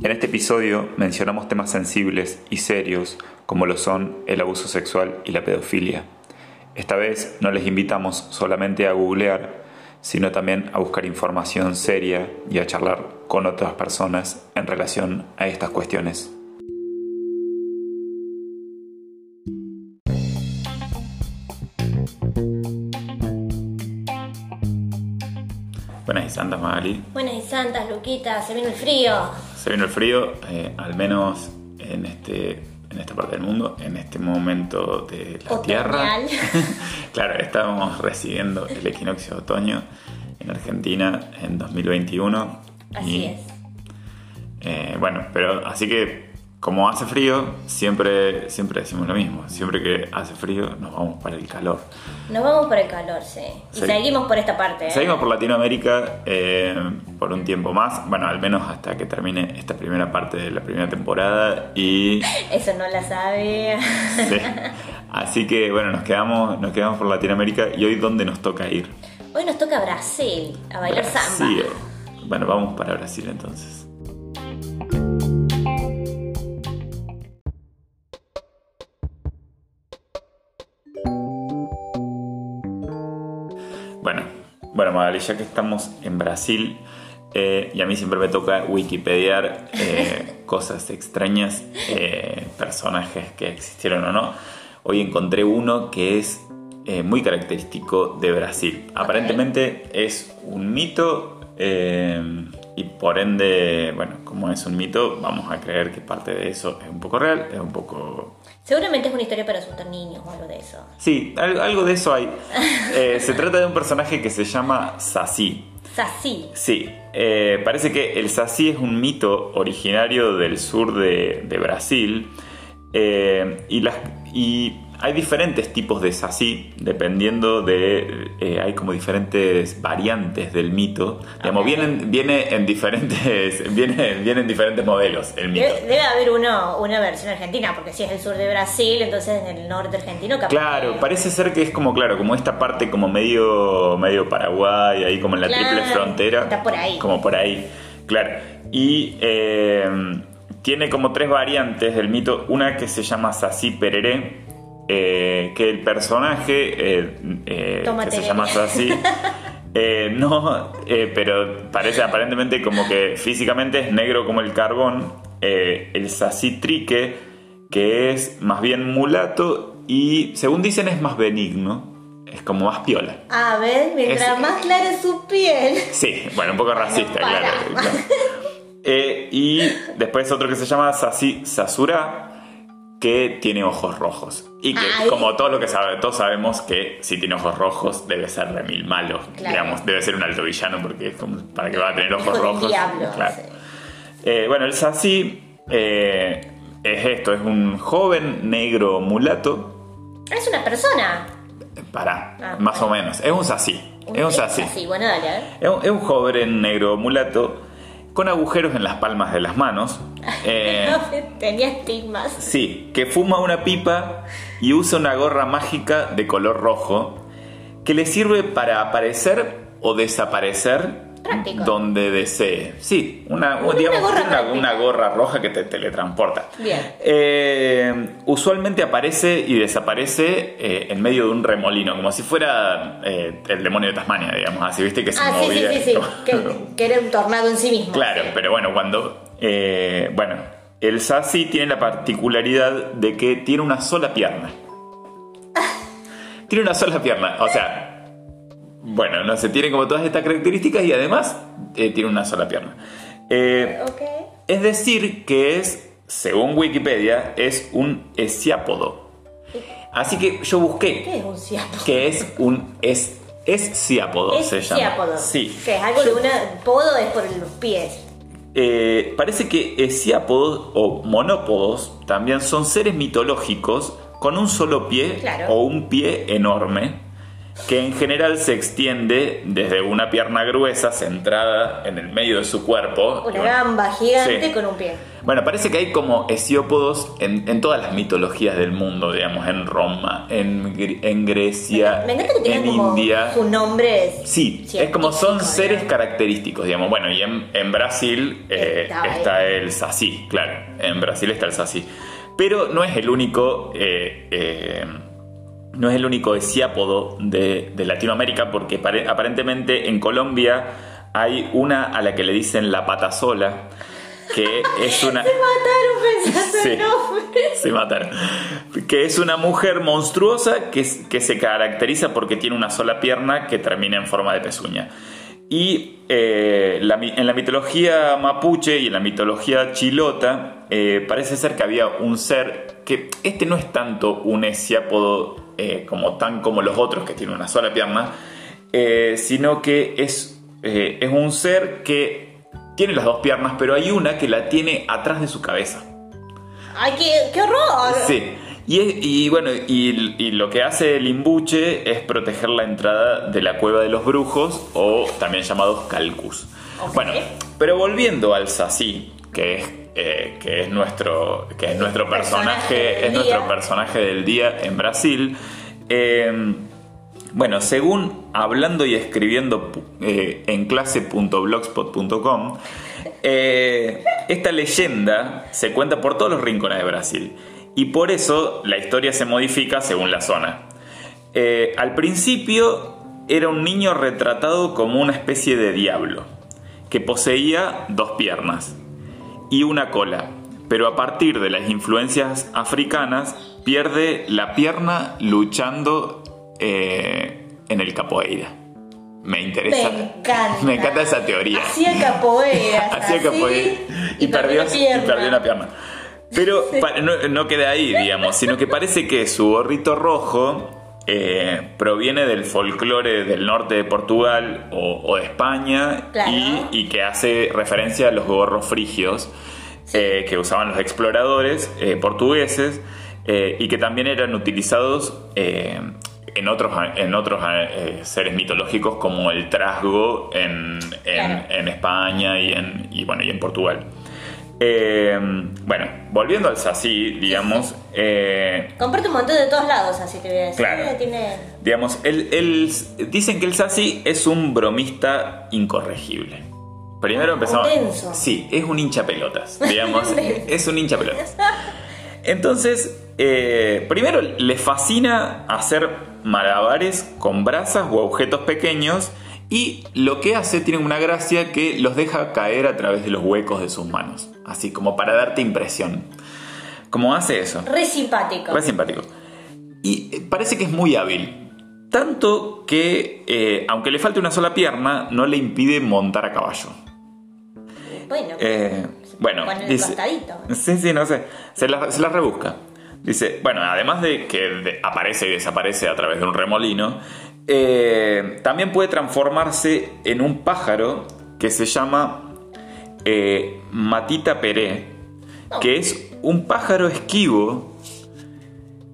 En este episodio mencionamos temas sensibles y serios como lo son el abuso sexual y la pedofilia. Esta vez no les invitamos solamente a googlear, sino también a buscar información seria y a charlar con otras personas en relación a estas cuestiones. Buenas y santas, Magali. Buenas y santas, Luquita, se vino el frío. Se vino el frío, eh, al menos en, este, en esta parte del mundo, en este momento de la Tierra. claro, estábamos recibiendo el equinoccio de otoño en Argentina en 2021. Así es. Eh, bueno, pero así que como hace frío, siempre, siempre decimos lo mismo. Siempre que hace frío, nos vamos para el calor. Nos vamos por el calor, sí. Y seguimos por esta parte. ¿eh? Seguimos por Latinoamérica eh, por un tiempo más. Bueno, al menos hasta que termine esta primera parte de la primera temporada. Y. Eso no la sabía. Así que, bueno, nos quedamos, nos quedamos por Latinoamérica. ¿Y hoy dónde nos toca ir? Hoy nos toca Brasil, a bailar samba. Bueno, vamos para Brasil entonces. Bueno, Magali, ya que estamos en Brasil, eh, y a mí siempre me toca Wikipediar eh, cosas extrañas, eh, personajes que existieron o no, hoy encontré uno que es muy característico de Brasil. Aparentemente es un mito y por ende, bueno, como es un mito, vamos a creer que parte de eso es un poco real, es un poco Seguramente es una historia para asustar niños o algo de eso. Sí, algo de eso hay. Eh, se trata de un personaje que se llama Saci. Saci. Sí, eh, parece que el Saci es un mito originario del sur de, Brasil. Eh, y, las, y hay diferentes tipos de sací, dependiendo de. Eh, hay como diferentes variantes del mito. Digamos, vienen, viene en diferentes. Viene, vienen diferentes modelos el mito. Debe, haber uno, una versión argentina, porque si es el sur de Brasil, entonces en el norte argentino capaz Claro, parece ser que es como, claro, como esta parte como medio, medio Paraguay, ahí como en la triple frontera. Está por ahí. Como por ahí, claro. Y. Eh, tiene como tres variantes del mito, una que se llama Sací Pereré, eh, que el personaje, eh, eh, que se llama así, no, pero parece aparentemente como que físicamente es negro como el carbón, el sacitrique, que es más bien mulato y según dicen es más benigno. Es como más piola. A ver, mientras más clara es su piel. Sí, bueno, un poco racista, claro. y después otro que se llama Sasi Sasura, que tiene ojos rojos. Y que, como todo lo que sabe, todos sabemos que si tiene ojos rojos debe ser de mil malo. Digamos, debe ser un alto villano porque es como para que va a tener ojos rojos. Eh, bueno, el Sassy eh, es esto: es un joven negro mulato. Es una persona. Para, ah, más o menos. Es un Sassy. Es un Sassy. Bueno, dale, es un joven negro mulato con agujeros en las palmas de las manos. Eh, Tenía estigmas. Sí, que fuma una pipa y usa una gorra mágica de color rojo que le sirve para aparecer o desaparecer donde desee. Sí, una, gorra roja que te teletransporta. Bien. Eh, usualmente aparece y desaparece eh, en medio de un remolino, como si fuera eh, el demonio de Tasmania, digamos así, ¿viste? Que se ah, sí, sí, sí, que, era un tornado en sí mismo. Claro, pero bueno, cuando. bueno, el Sassy tiene la particularidad de que tiene una sola pierna. tiene una sola pierna, o sea bueno, no sé, tiene como todas estas características y además eh, tiene una sola pierna. Eh, es decir, que es, según Wikipedia, es un esiápodo. Así que yo busqué. ¿Qué es un? Que es un es, es siápodo, se llama. Sí. Que es algo de una. Podo es por los pies. Eh, parece que esiápodos o monópodos también son seres mitológicos con un solo pie o un pie enorme que en general se extiende desde una pierna gruesa centrada en el medio de su cuerpo. Una gamba gigante con un pie. Bueno, parece que hay como hesiópodos en, todas las mitologías del mundo, digamos, en Roma, en, en Grecia, en India. Su nombre Sí, es como son seres característicos, digamos. Bueno, y en, Brasil eh, está, el saci, claro. En Brasil está el saci. Pero no es el único. Eh, eh, no es el único esiápodo de, Latinoamérica porque aparentemente en Colombia hay una a la que le dicen la pata sola que es una... Se mataron pensando Se mataron. Que es una mujer monstruosa que, que se caracteriza porque tiene una sola pierna que termina en forma de pezuña. Y eh, en la mitología mapuche y en la mitología chilota eh, parece ser que había un ser que este no es tanto un esiápodo eh, como tan como los otros que tienen una sola pierna, eh, sino que es, eh, es un ser que tiene las dos piernas, pero hay una que la tiene atrás de su cabeza. ¡Ay, qué, horror! Sí. Y, bueno, y, lo que hace el imbuche es proteger la entrada de la cueva de los brujos, o también llamados calcus. Bueno, pero volviendo al sací, que es eh, que es nuestro, que es nuestro personaje, es nuestro personaje del día en Brasil. Eh, bueno, según hablando y escribiendo eh, en clase.blogspot.com, esta leyenda se cuenta por todos los rincones de Brasil y por eso la historia se modifica según la zona. al principio era un niño retratado como una especie de diablo, que poseía dos piernas y una cola, pero a partir de las influencias africanas pierde la pierna luchando eh, en el capoeira. Me interesa. Me encanta. Me encanta esa teoría. Hacía capoeira. Hacía capoeira. Y, perdió, una pierna. Pero no, queda ahí, digamos, sino que parece que su gorrito rojo eh, proviene del folclore del norte de Portugal o, de España y, que hace referencia a los gorros frigios eh, que usaban los exploradores eh, portugueses y que también eran utilizados en otros, en otros seres mitológicos como el trasgo en, España y en, y, bueno, y en Portugal. Eh, bueno, volviendo al Saci, digamos. Eh, Comparte un montón de todos lados, así te voy a decir. Claro. Digamos, el, dicen que el Saci es un bromista incorregible. Primero empezamos. Sí, es un hincha pelotas. Digamos, es un hincha pelotas. Entonces, eh, primero le fascina hacer malabares con brasas o objetos pequeños. Y lo que hace tiene una gracia que los deja caer a través de los huecos de sus manos así como para darte impresión. ¿Cómo hace eso? Re simpático. Re simpático. Y eh, parece que es muy hábil. Tanto que, eh, aunque le falte una sola pierna, no le impide montar a caballo. Bueno, eh, bueno dice, Sí, sí, no sé. Se la, rebusca. Dice, bueno, además de que aparece y desaparece a través de un remolino, también puede transformarse en un pájaro que se llama eh, Matita Peré, que es un pájaro esquivo.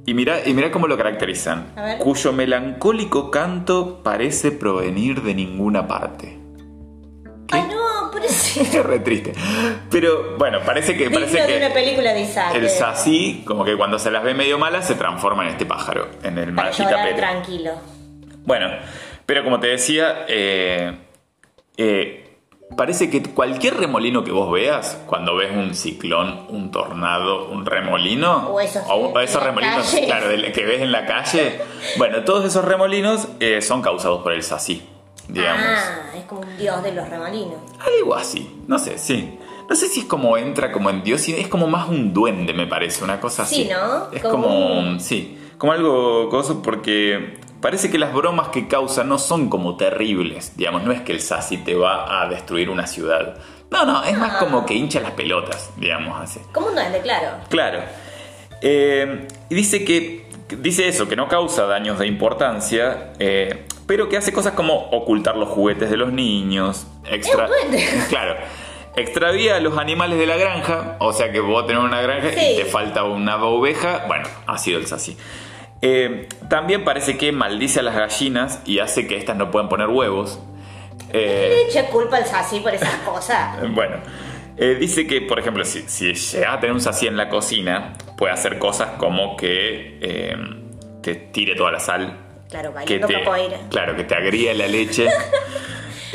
Y mira, y mira cómo lo caracterizan. Cuyo melancólico canto parece provenir de ninguna parte. ¿Qué? Ay, no, parece. es re triste. Pero bueno, parece que. parece que una película de Isaac. El sací, como que cuando se las ve medio malas, se transforma en este pájaro, en el Matita Peré. tranquilo. Bueno, pero como te decía, eh, eh, parece que cualquier remolino que vos veas, cuando ves un ciclón, un tornado, un remolino, o esos, remolinos claro, que ves en la calle, bueno, todos esos remolinos eh, son causados por el sací, digamos. Ah, es como un dios de los remolinos. Algo así, no sé, sí. No sé si es como entra como en Dios, es como más un duende, me parece, una cosa así. Sí, ¿no? Es como, sí, como algo cosa porque parece que las bromas que causa no son como terribles, digamos, no es que el Sassy te va a destruir una ciudad. No, no, es más como que hincha las pelotas, digamos así. Como un duende, claro. Claro. Eh, y dice que, dice eso, que no causa daños de importancia, eh, pero que hace cosas como ocultar los juguetes de los niños, extra... Claro. Extravía a los animales de la granja, o sea que vos tenés una granja y te falta una oveja, bueno, ha sido el Sassy. Eh, también parece que maldice a las gallinas y hace que éstas no puedan poner huevos. Eh, le eché culpa al saci por esas cosas. bueno, eh, dice que, por ejemplo, si, si llega a tener un saci en la cocina, puede hacer cosas como que eh, te tire toda la sal. Claro, que te, Claro, que te agríe la leche.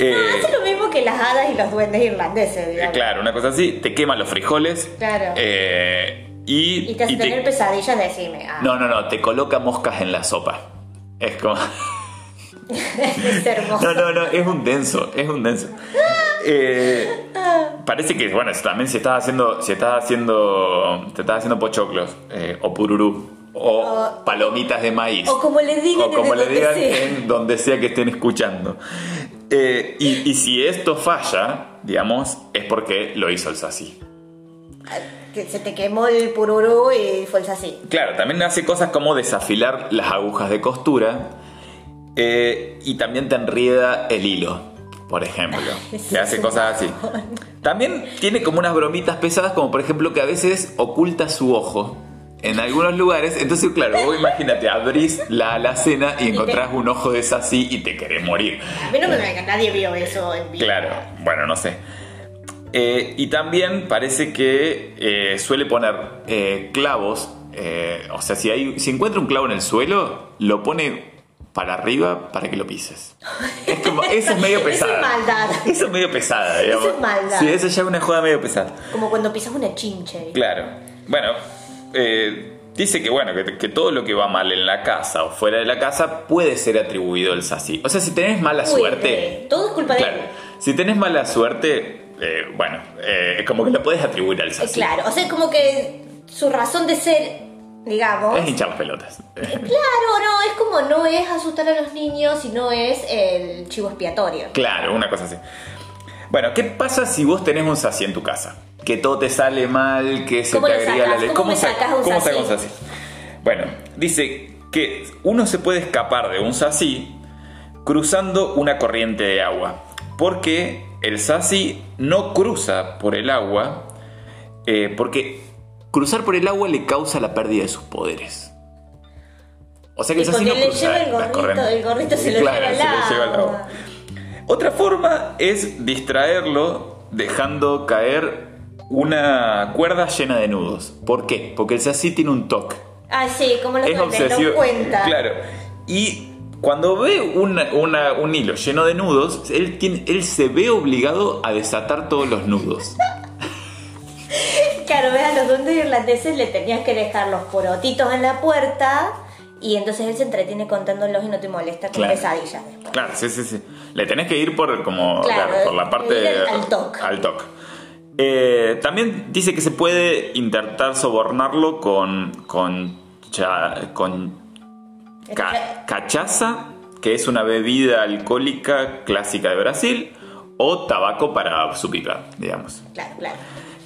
Eh, no, hace lo mismo que las hadas y los duendes irlandeses, digamos. Claro, una cosa así. Te quema los frijoles. Claro. Y, y te hace tener pesadillas, decime. Ah. No, no, no. Te coloca moscas en la sopa. Es como... es hermoso. No, no, no. Es un denso. Es un denso. Eh, parece que, bueno, también si estás haciendo, si estás haciendo, te estás haciendo pochoclos eh, o pururú o, palomitas de maíz. O como le digan, o como le digan en donde sea que estén escuchando. Eh, y, si esto falla, digamos, es porque lo hizo el saci. Que se te quemó el pururú y fue saci. Claro, también hace cosas como desafilar las agujas de costura y también te enrieda el hilo por ejemplo. que hace cosas así. También tiene como unas bromitas pesadas, como por ejemplo que a veces oculta su ojo en algunos lugares. Entonces, claro, vos imagínate, abrís la alacena y encontrás un ojo de así y te querés morir. A mí no me que nadie vio eso en vida. Claro, bueno, no sé. Eh, y también parece que eh, suele poner eh, clavos. o sea, si, hay, si encuentra un clavo en el suelo, lo pone para arriba para que lo pises. Es como, eso es medio pesada. Eso es maldad. Eso es medio pesada, digamos. Eso es maldad. Sí, eso ya es una joda medio pesada. Como cuando pisas una chinche. Claro. Bueno, dice que bueno, que, todo lo que va mal en la casa o fuera de la casa puede ser atribuido al saci. O sea, si tenés mala suerte. Todo es culpa de él. Si tenés mala suerte, eh, bueno, eh, es como que lo puedes atribuir al saci. Claro, o sea, como que su razón de ser digamos. Es hinchar las pelotas. Claro, no, es como no es asustar a los niños, sino es el chivo expiatorio. Claro, una cosa así. Bueno, ¿qué pasa si vos tenés un saci en tu casa? Que todo te sale mal, que se te agrega la ley. ¿Cómo, sacas un ¿cómo un saci? Bueno, dice que uno se puede escapar de un saci cruzando una corriente de agua. Porque el saci no cruza por el agua, eh, porque cruzar por el agua le causa la pérdida de sus poderes. O sea que es así no cruza el gorrito, el gorrito se lo, lleva, al agua. Otra forma es distraerlo dejando caer una cuerda llena de nudos. ¿Por qué? Porque el saci tiene un toque. Ah, sí, como lo es obsesivo. cuenta. Claro. Y cuando ve un hilo lleno de nudos, él, él se ve obligado a desatar todos los nudos. Claro, ves, a los duendes irlandeses le tenías que dejar los porotitos en la puerta y entonces él se entretiene contándolos y no te molesta con pesadillas Claro, sí, sí, sí. Le tenés que ir por como por la parte al toque. Al toque. Eh, también dice que se puede intentar sobornarlo con con con cachaza, que es una bebida alcohólica clásica de Brasil, o tabaco para su pipa, digamos. Claro, claro.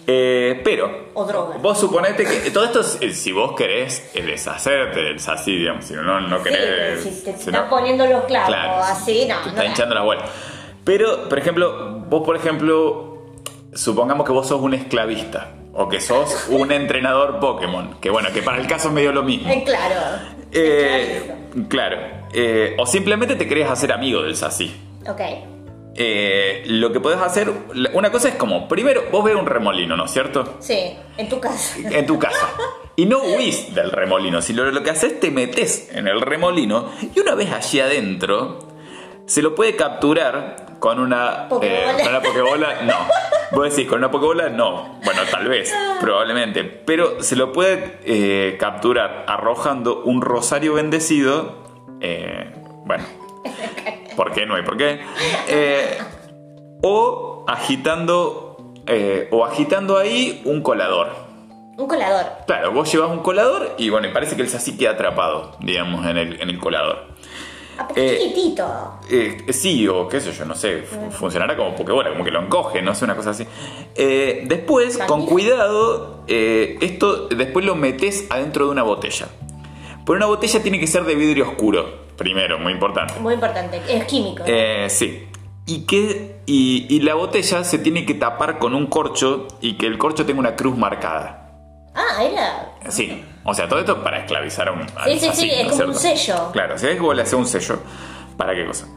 Eh, pero, o droga. vos suponete que todo esto, es, si vos querés deshacerte del saci, digamos, si no, no querés. si te estás poniendo los clavos así, no. Te hinchando la vuelta. Pero, por ejemplo, vos, por ejemplo, supongamos que vos sos un esclavista o que sos un entrenador Pokémon, que bueno, que para el caso es medio lo mismo. Eh, claro. Eh, claro. Eh, o simplemente te querés hacer amigo del saci. Ok. Eh, lo que puedes hacer, una cosa es como, primero, vos ves un remolino, ¿no es cierto? Sí, en tu casa. En tu casa. Y no huís del remolino, sino lo que haces te metes en el remolino y una vez allí adentro, se lo puede capturar con una Pokebola. Eh, con una pokebola. No. Vos decís, con una pokebola, no. Bueno, tal vez, probablemente. Pero se lo puede eh, capturar arrojando un rosario bendecido. bueno, ¿Por qué? No hay por qué. Eh, o agitando. Eh, o agitando ahí un colador. Un colador. Claro, vos llevas un colador y bueno, parece que el así queda atrapado, digamos, en el, en el colador. Ah, eh. Eh, sí, o qué sé yo, no sé, funcionará como Pokébola, como que lo encoge, no sé, una cosa así. después, con cuidado, esto después lo metes adentro de una botella. Pero una botella tiene que ser de vidrio oscuro. Primero, muy importante. Muy importante, es químico. Eh, sí. Y, que, y, la botella se tiene que tapar con un corcho y que el corcho tenga una cruz marcada. Ah, era. Sí, o sea, todo esto para esclavizar a un. Sí, sí, sí, es ¿no como un sello. Claro, si es que vos le haces un sello, ¿para qué cosa?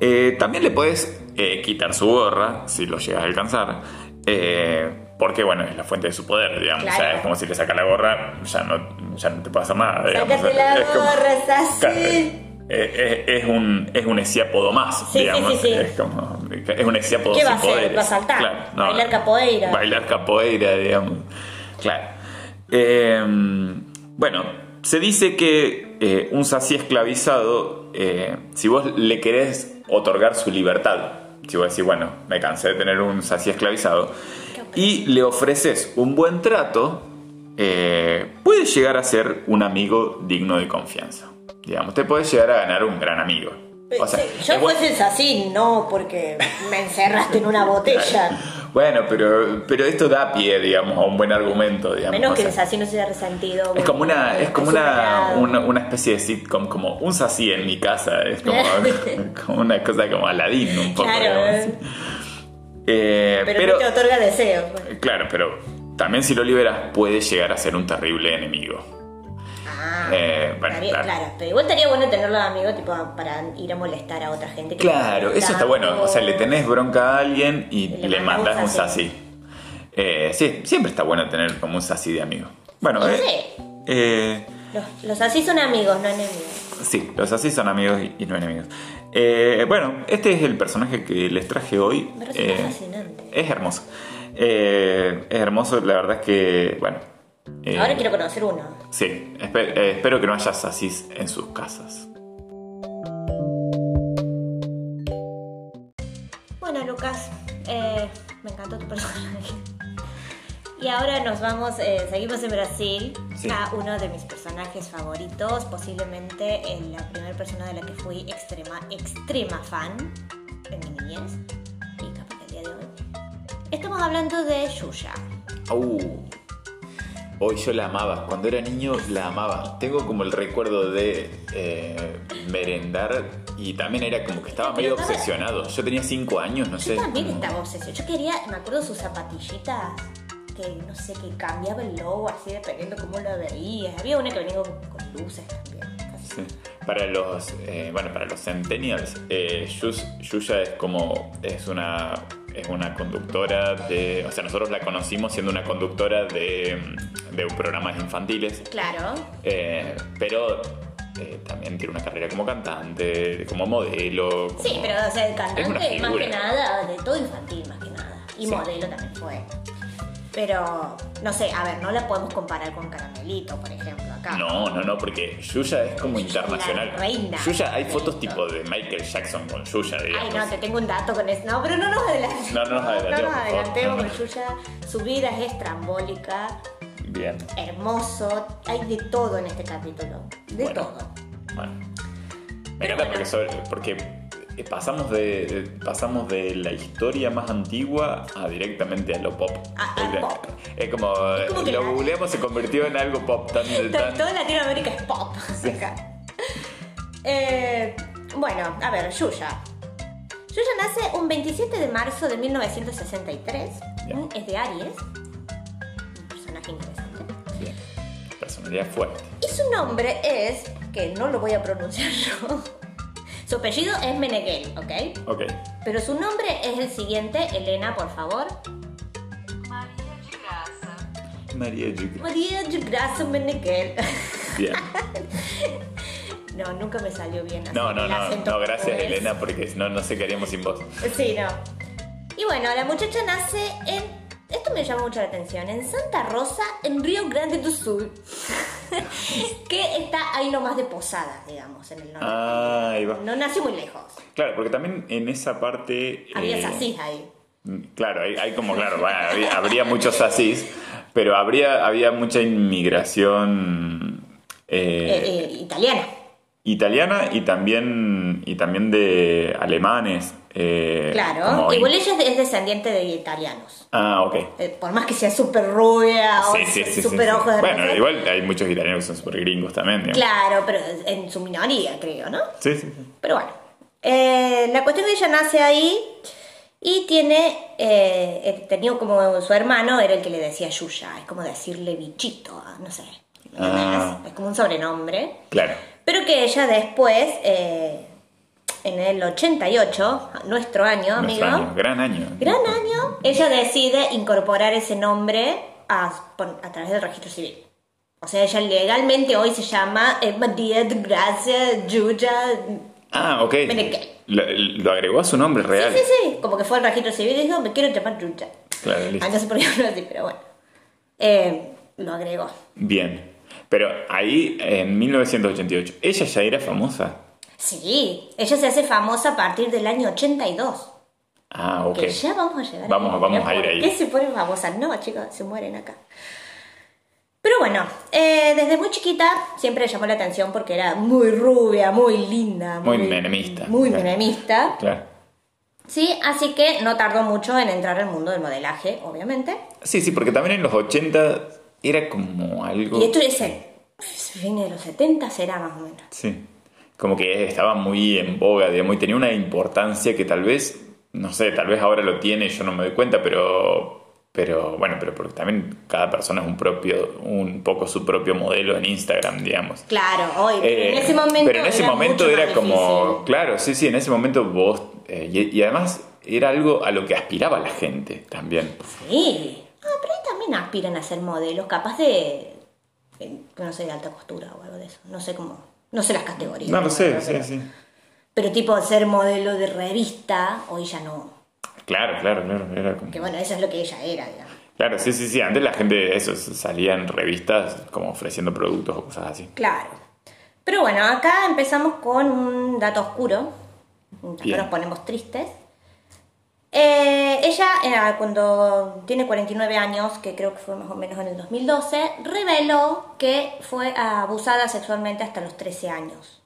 Eh, también le podés eh, quitar su gorra, si lo llegas a alcanzar, eh, porque, bueno, es la fuente de su poder, digamos. Claro. O sea, es como si le sacas la gorra, ya no, ya no te hacer nada, digamos. Sácate la Es como- gorra, es así. Claro, es, es- un, es un esiápodo más, Sí, digamos. sí, sí. Es como. Es un esiápodo ¿Qué va sin a hacer? poderes. ¿Va a saltar? Claro, ¿Bailar capoeira? Bailar capoeira, digamos. Claro. Eh, bueno, se dice que eh, un sací esclavizado, eh, si vos le querés otorgar su libertad, si vos decís, bueno, me cansé de tener un sací esclavizado, y le ofreces un buen trato, puede llegar a ser un amigo digno de confianza. Digamos, te puede llegar a ganar un gran amigo. O sea, yo es bu- fuese así, no porque me encerraste en una botella. Bueno, pero, pero esto da pie, digamos, a un buen argumento, digamos. Menos o que sea. el Sassy no se haya resentido. Es como una, es como una, una, una especie de sitcom, como un sací en mi casa, es como, como una cosa como Aladdin un poco. Claro, eh. Pero, pero, no te otorga deseos. pues. claro, pero también si lo liberas puede llegar a ser un terrible enemigo. Ah, Eh, bueno, estaría- claro. claro. pero igual estaría bueno tenerlo de amigo tipo para ir a molestar a otra gente. que Claro, eso está bueno. O sea, le tenés bronca a alguien y, Y le mandas un sací. Eh, sí, siempre está bueno tener como un sací de amigo. Bueno, Y eh, eh, Los, los así son amigos, no enemigos. Sí, los así son amigos y, y no enemigos. Eh, bueno, este es el personaje que les traje hoy. Me resulta Eh, fascinante. Es hermoso. Eh, es hermoso, la verdad es que, bueno. Eh, Ahora quiero conocer uno. Sí, eh, espero que no haya sacis en sus casas. Bueno, Lucas, eh, me encantó tu personaje. Y ahora nos vamos, eh, seguimos en Brasil, Sí. a uno de mis personajes favoritos, posiblemente eh, la primera persona de la que fui extrema, extrema fan en mi niñez y capaz que el día de hoy. Estamos hablando de Yuya. Uh, hoy yo la amaba. Cuando era niño la amaba. Tengo como el recuerdo de eh, merendar y también era como que estaba medio obsesionado. Yo tenía 5 años, no sé. Yo también como- estaba obsesionada. Yo quería, me acuerdo sus zapatillitas, que no sé, que cambiaba el logo así dependiendo cómo lo veías. Había una que venía con, con luces también. Sí. Para los, eh, bueno, para los centennials, eh, Yuya es como, es una, es una conductora de, o sea, nosotros la conocimos siendo una conductora de, de programas infantiles, Claro. eh, pero eh, también tiene una carrera como cantante, como modelo. como- Sí, pero o sea, el cantante más que nada, de todo infantil más que nada. Y Sí. modelo también fue. Pero, no sé, a ver, no la podemos comparar con Caramelito, por ejemplo, acá. No, no, no, porque Yuya es como es la internacional. reina. Yuya, hay fotos tipo de Michael Jackson con Yuya, Ay, digamos. no, te tengo un dato con eso. No, pero no nos adelantemos. No, no nos adelantemos, No nos adelantemos con Yuya. Su vida es estrambólica, Bien. hermoso. Hay de todo en este capítulo. De Bueno. todo. Bueno. Me encanta bueno. porque, sobre- porque pasamos de, pasamos de la historia más antigua a directamente a lo pop. A- al Es- pop. Es como, Es como que lo la- googleamos se convirtió en algo pop tan, tan- Toda Latinoamérica es pop. acá. Eh, bueno, a ver, Yuya. Yuya nace un 27 de marzo de 1963. Ya. Mm, Es de Aries. Un personaje interesante. Bien. personalidad fuerte. Y su nombre es, que no lo voy a pronunciar yo. Su apellido es Meneghel, ¿ok? Ok. Pero su nombre es el siguiente. Elena, por favor. Maria de Graça. María Yucra. María de Gracia Meneghel. Bien. No, nunca me salió bien. hacer No, no, no, no, gracias. Elena, porque no, no sé qué haríamos sin vos. Sí, no. Y bueno, la muchacha nace en. Esto me llama mucho la atención. En Santa Rosa, en Río Grande do Sul. que está ahí nomás de Posada, digamos, en el norte. Ah, ahí va. No nació muy lejos. Claro, porque también en esa parte. Había eh, así ahí. Claro, hay, hay como, claro, bueno, habría, habría muchos asís, pero habría, había mucha inmigración eh, Eh, eh, italiana. Italiana y también, y también de alemanes. eh, Claro. Igual ella es descendiente de italianos. Ah, ok. Eh, por más que sea súper rubia o Sí, sí, sí, sí, súper ojos de Bueno, igual hay muchos italianos que son súper gringos también. digamos. Claro, pero en su minoría, creo, ¿no? Sí, sí, sí. Pero bueno, eh, la cuestión es que ella nace ahí Y tiene, eh, eh, tenía como su hermano, era el que le decía Yuya, es como decirle bichito, no sé. Ah. Es como un sobrenombre. Claro. Que ella después, eh, en el 88, nuestro año, amigo, Nuestro año, gran año. gran año, ella decide incorporar ese nombre a, a través del registro civil. O sea, ella legalmente hoy se llama María de Gracia Yuya. Ah, ok. Lo, lo agregó a su nombre real. Sí, sí, sí. Como que fue al registro civil y dijo, me quiero llamar Yuya. Claro, listo. Ah, no sé por qué pero bueno. Eh, lo agregó. Bien. Pero ahí, en 1988, ella ya era famosa. Sí, ella se hace famosa a partir del año 82. Ah, ok. Que ya vamos a llegar Vamos- ahí. vamos a ir ¿Por ahí. qué se ponen famosas? No, chicos, se mueren acá. Pero bueno, eh, desde muy chiquita siempre llamó la atención porque era muy rubia, muy linda. Muy menemista. Muy Claro. menemista. Claro. Sí, así que no tardó mucho en entrar al mundo del modelaje, obviamente. Sí, sí, porque también en los 80 era como algo... Y esto es el fin de los 70, será más o menos. Sí. Como que estaba muy en boga, digamos, y tenía una importancia que tal vez, no sé, tal vez ahora lo tiene yo no me doy cuenta, pero... Pero bueno, pero porque también cada persona es un propio, un poco su propio modelo en Instagram, digamos. Claro, hoy, pero en Eh, ese momento. pero en ese era momento era como, difícil. claro, sí, sí, en ese momento vos, eh, y, y además era algo a lo que aspiraba la gente también. Sí. Ah, pero ahí también aspiran a ser modelos, capaz de. No sé, de alta costura o algo de eso. No sé cómo. No sé las categorías. No lo sé, Pero- sí, sí. Pero tipo ser modelo de revista, hoy ya no. Claro, claro, claro, era como... Que bueno, eso es lo que ella era, digamos. Claro, sí, sí, sí, antes la gente, eso, salía en revistas como ofreciendo productos o cosas así. Claro. Pero bueno, acá empezamos con un dato oscuro. Acá nos ponemos tristes. Eh, ella, eh, cuando tiene 49 años, que creo que fue más o menos en el 2012, reveló que fue abusada sexualmente hasta los 13 años.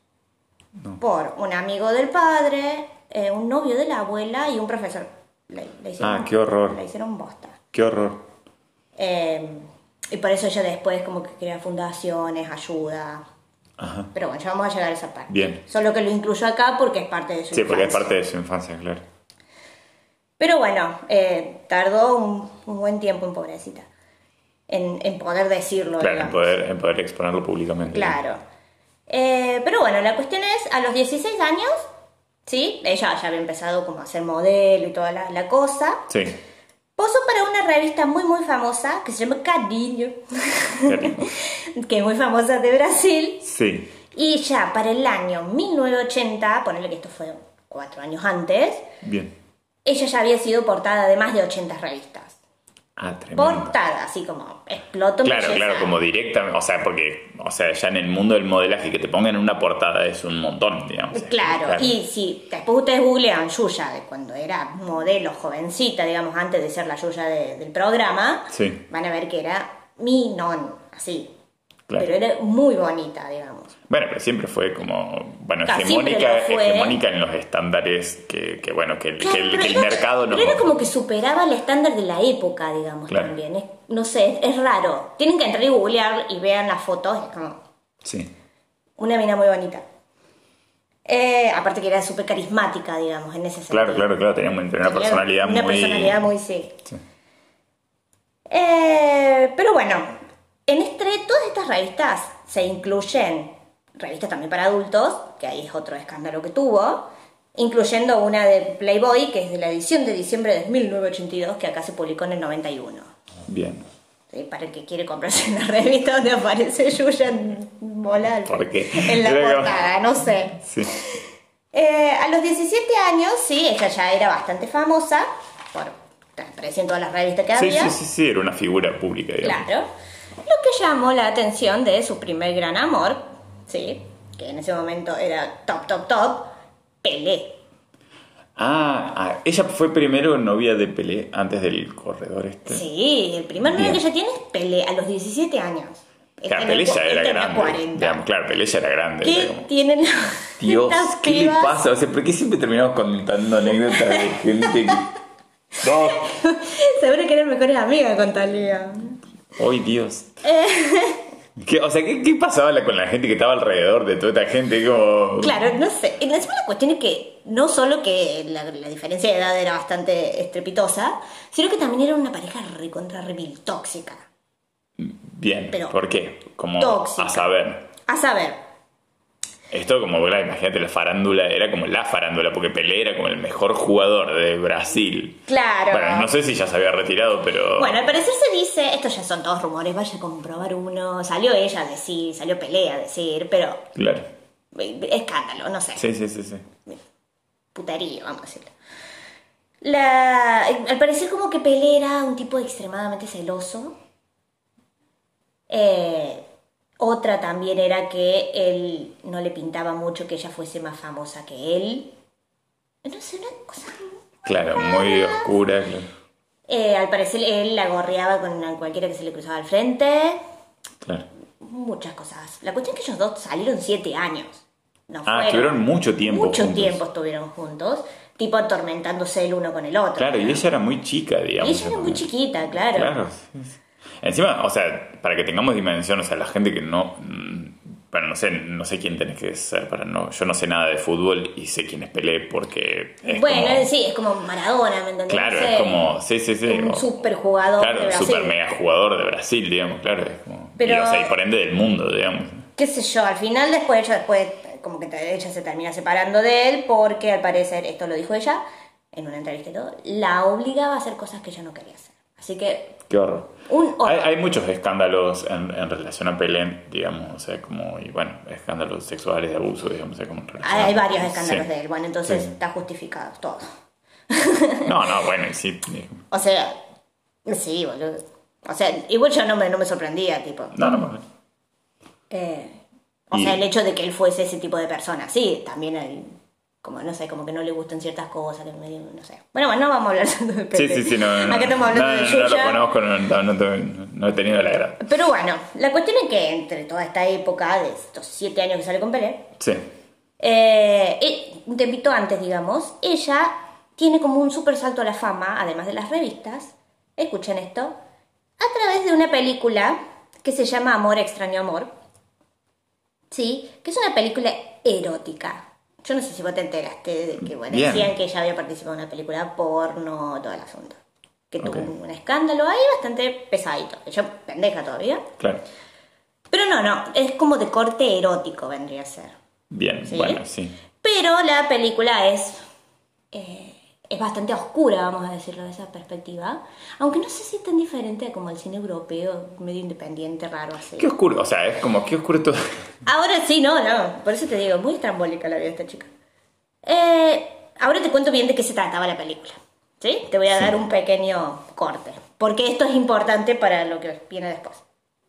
Por un amigo del padre, eh, un novio de la abuela y un profesor. Le, le hicieron, Ah, qué horror. Le hicieron bosta. Qué horror. Eh, y por eso ella después como que crea fundaciones, ayuda. Ajá. Pero bueno, ya vamos a llegar a esa parte. Bien. Solo que lo incluyo acá porque es parte de su Sí, porque es infancia. parte de su infancia, claro. Pero bueno, eh, tardó un, un buen tiempo en pobrecita. En, en poder decirlo. Claro, en poder, en poder exponerlo públicamente. Claro. Eh, pero bueno, la cuestión es, a los 16 años, ¿sí? Ella ya había empezado como a ser modelo y toda la, la cosa. Sí. Posó para una revista muy muy famosa que se llama rico. que es muy famosa de Brasil. Sí. Y ya para el año 1980, ponerle que esto fue cuatro años antes, Bien. Ella ya había sido portada de más de 80 revistas. Ah, tremendo. Portada, así como explotó Claro, belleza. claro, como directamente, o sea, porque, o sea, ya en el mundo del modelaje que te pongan en una portada es un montón, digamos. Claro, y si después ustedes googlean Yuya de cuando era modelo jovencita, digamos, antes de ser la Yuya de- del programa, Sí. van a ver que era mi non, así. Claro. Pero era muy bonita, digamos. Bueno, pero siempre fue como, bueno, hegemónica, lo hegemónica en los estándares que, que bueno, que, el- que el, pero que el era- mercado nos Pero era como que superaba el estándar de la época, digamos, Claro. también. Es- no sé, es, es raro. Tienen que entrar y googlear y vean las fotos, es como Sí. una mina muy bonita. Eh, aparte que era súper carismática, digamos, en ese sentido. Claro, claro, claro, tenía, un- tenía una Tenía personalidad una muy... personalidad muy, sí. Sí. Eh, pero bueno, en entre todas estas revistas se incluyen revistas también para adultos, que ahí es otro escándalo que tuvo, incluyendo una de Playboy, que es de la edición de diciembre de 1982, que acá se publicó en el 91. Bien. ¿Sí? Para el que quiere comprarse una revista donde aparece Yuya bola ¿Por qué? en la Creo que- portada, no sé. Sí. Eh, a los 17 años, sí, ella ya era bastante famosa, por aparecía en todas las revistas que Sí, había. sí, sí, sí, era una figura pública, digamos. Claro. Lo que llamó la atención de su primer gran amor, sí, que en ese momento era top, top, top, Pelé. Ah, ah, ella fue primero novia de Pelé antes del corredor este. Sí, el primer novio que ella tiene es Pelé, a los 17 años. Claro, Pelé ya era grande. 40. digamos, claro, Pelé ya era grande. ¿Qué tienen Dios, estas ¿qué le pasa? O sea, ¿por qué siempre terminamos contando anécdotas de gente que... No, Seguro que eran mejores amigas con Talía. ¡Ay, Dios! ¿Qué- o sea, ¿qué, qué pasaba la- con la gente que estaba alrededor de toda esta gente? Como... Claro, no sé. Encima la cuestión es que no solo que la, la diferencia de edad era bastante estrepitosa, sino que también era una pareja recontra remil tóxica. Bien, Pero- ¿por qué? Como Tóxica. a saber. A saber, Esto como, claro, imagínate, la farándula era como la farándula, porque Pelé era como el mejor jugador de Brasil. claro. Bueno, no sé si ya se había retirado, pero... Bueno, al parecer se dice, estos ya son todos rumores, vaya a comprobar uno, salió ella a decir, salió Pelea a decir, pero Claro. escándalo, no sé, Sí, sí, sí, sí. puterío, vamos a decirlo. La, al parecer como que Pelé era un tipo extremadamente celoso. Eh, otra también era que él no le pintaba mucho que ella fuese más famosa que él. No sé, una cosa Claro, muy oscura. Eh, al parecer él la gorreaba con cualquiera que se le cruzaba al frente. Claro. Muchas cosas. La cuestión es que ellos dos salieron siete años. No Ah, fueron. estuvieron mucho tiempo Mucho juntos. tiempo estuvieron juntos. Tipo atormentándose el uno con el otro. Claro, y ella era muy chica, Y digamos. ella era muy chiquita, claro. Claro. Encima, o sea, para que tengamos dimensión, o sea, la gente que no. mm, Bueno, no sé, no sé quién tenés que ser para no. Yo no sé nada de fútbol y sé quién es Pelé porque. Es bueno, como- sí, es como Maradona, ¿me entendés? Claro, es como. Sí, sí, sí. Un super jugador Claro, de un super mega jugador de Brasil, digamos, claro. Es como, Pero- y, o sea, y por ende del mundo, digamos. qué sé yo, al final después ella después como que ella se termina separando de él porque al parecer, esto lo dijo ella en una entrevista y todo, la obligaba a hacer cosas que ella no quería hacer. Así que Qué horror. un horror. Hay, hay muchos escándalos en, en relación a Pelé, digamos, o sea, como, y bueno, escándalos sexuales de abuso, digamos, o sea, como en relación hay, hay varios escándalos Sí. de él, bueno, entonces Sí. está justificado todo. No, no, bueno, y sí. O sea, sí, boludo. O sea, igual yo no me, no me sorprendía, tipo. No, no, no. eh, o Y- sea, el hecho de que él fuese ese tipo de persona, sí, también hay, como no sé, como que no le gustan ciertas cosas, que medio, no sé. Bueno, bueno, no vamos a hablar de Sí, Pepe. sí, sí, no. no Acá estamos hablando no, de no, no lo Yuya. conozco, no, no, no te- no he tenido la grada. Pero bueno, la cuestión es que entre toda esta época, de estos siete años que sale con Pelé, Sí. eh, un tempito antes, digamos, ella tiene como un super salto a la fama, además de las revistas, escuchen esto, a través de una película que se llama Amor, extraño amor, ¿sí? Que es una película erótica. Yo no sé si vos te enteraste de que, bueno, Bien. decían que ella había participado en una película porno, todo el asunto. Que tuvo un escándalo ahí bastante pesadito. Ella pendeja todavía. Claro. Pero no, no, es como de corte erótico vendría a ser. Bien, ¿Sí? bueno, sí. Pero la película es, eh, es bastante oscura, vamos a decirlo de esa perspectiva. Aunque no sé si es tan diferente como el cine europeo, medio independiente, raro así. Qué oscuro, o sea, es como, qué oscuro todo. Ahora sí, no, no, por eso te digo, muy estrambólica la vida de esta chica. Eh, ahora te cuento bien de qué se trataba la película. ¿Sí? Te voy a dar un pequeño corte. Porque esto es importante para lo que viene después.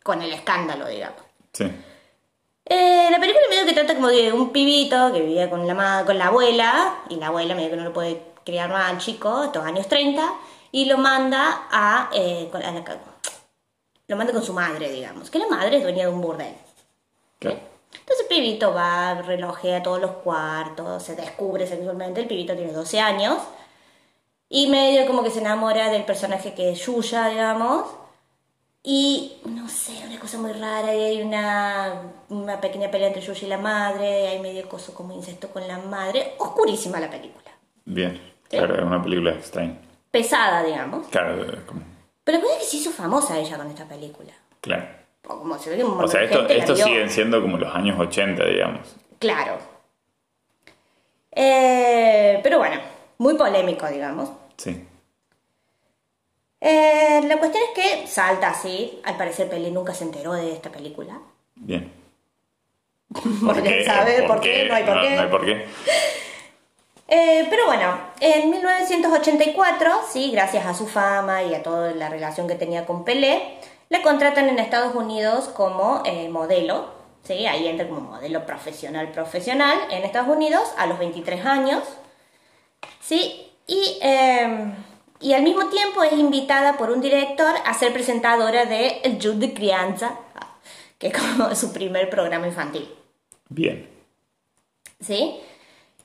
Con el escándalo, digamos. Sí. Eh, la película medio que trata como de un pibito que vivía con la, con la abuela, y la abuela medio que no lo puede criar más al chico, estos años 30, y lo manda a, eh, a la lo manda con su madre, digamos, que la madre es dueña de un burdel. Claro. Entonces el pibito va, relojea todos los cuartos, se descubre sexualmente, el pibito tiene 12 años, y medio como que se enamora del personaje que es Yuya, digamos, y no sé, una cosa muy rara, y hay una, una pequeña pelea entre Yuya y la madre, hay medio coso como incesto con la madre, oscurísima la película, Bien. Sí. Claro, es una película extraña. pesada, digamos, Claro, como. pero es que se hizo famosa ella con esta película. Claro. O como se ve que un O montón sea, esto, esto siguen siendo como los años 80, digamos. Claro. Eh, pero bueno, muy polémico, digamos. Sí. Eh, la cuestión es que salta así. Al parecer Pelé nunca se enteró de esta película. Bien. Porque sabe por qué, no hay por qué. No hay por qué. Eh, pero bueno, en 1984, sí, gracias a su fama y a toda la relación que tenía con Pelé, la contratan en Estados Unidos como eh, modelo, sí, ahí entra como modelo profesional profesional en Estados Unidos a los 23 años, sí, y, eh, y al mismo tiempo es invitada por un director a ser presentadora de El Jude de Crianza, que es como su primer programa infantil. Bien. ¿sí?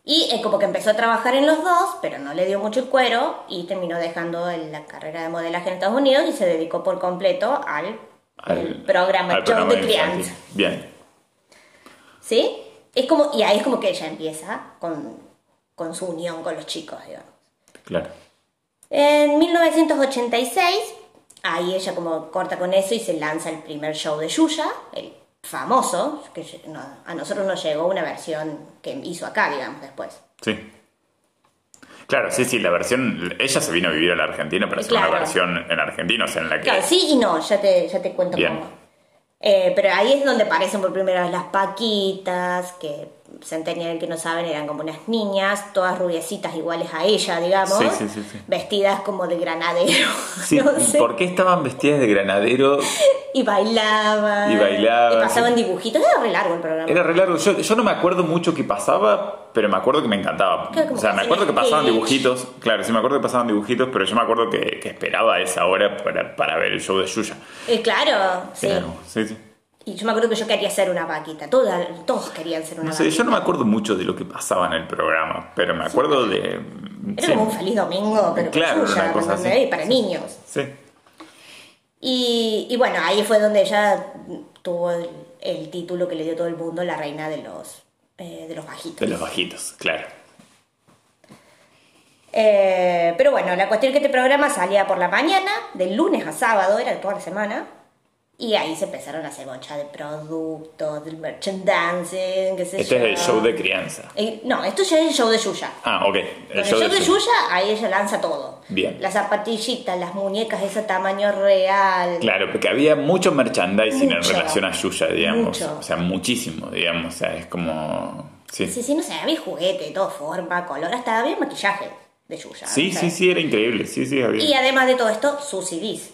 Y eh, como que empezó a trabajar en los dos, pero no le dio mucho el cuero y terminó dejando el- la carrera de modelaje en Estados Unidos y se dedicó por completo al el programa, al programa de crianza. Bien. ¿Sí? Es como, y ahí es como que ella empieza con, con su unión con los chicos, digamos. Claro. En 1986, ahí ella como corta con eso y se lanza el primer show de Yuya, el famoso, que no- a nosotros nos llegó una versión que hizo acá, digamos, después. Sí. Claro, sí, sí, la versión. Ella se vino a vivir a la Argentina, pero es una Claro. versión en argentino, o sea, en la que. Claro, sí y no, ya te, ya te cuento Bien. cómo. Eh, pero ahí es donde aparecen por primera vez las paquitas, que Centennial que no saben eran como unas niñas, todas rubiecitas iguales a ella, digamos, Sí, sí, sí, vestidas como de granadero, Sí, no sé, ¿Por qué estaban vestidas de granadero? y bailaban, Y bailaban, y pasaban dibujitos, era re largo el programa. Era re largo. Yo, yo no me acuerdo mucho qué pasaba, pero me acuerdo que me encantaba. Claro, O sea, que me acuerdo que pasaban dibujitos. Claro, sí me acuerdo que pasaban dibujitos, pero yo me acuerdo que, que esperaba esa hora para, para ver el show de Yuya. Eh, claro, sí. Como- sí, sí. Y yo me acuerdo que yo quería ser una paquita, toda- todos querían ser una No sé, paquita. yo no me acuerdo mucho de lo que pasaba en el programa, pero me acuerdo de... Era sí. como un feliz domingo, pero Claro, Yuya, una cosa así. Para niños. Sí. Y, y bueno, ahí fue donde ella tuvo el, el título que le dio todo el mundo, la reina de los, eh, de los bajitos. De los bajitos, claro. Eh, pero bueno, la cuestión es que este programa salía por la mañana, del lunes a sábado, era toda la semana. Y ahí se empezaron a hacer bocha de productos, del merchandising, qué sé Este yo. es el show de crianza. Eh, no, esto ya es el show de Yuya. Ah, ok. Con el show de Yuya, ahí ella lanza todo. Bien. Las zapatillitas, las muñecas, ese tamaño real. Claro, porque había mucho merchandising en Mucho. relación a Yuya, digamos. Mucho. O sea, muchísimo, digamos. O sea, es como... Sí, Sí, sí, no sé, había juguete, de todo forma, color, hasta había maquillaje de Yuya. sí, sí, sí, era increíble. Sí, sí, había. Y además de todo esto, sus CDs,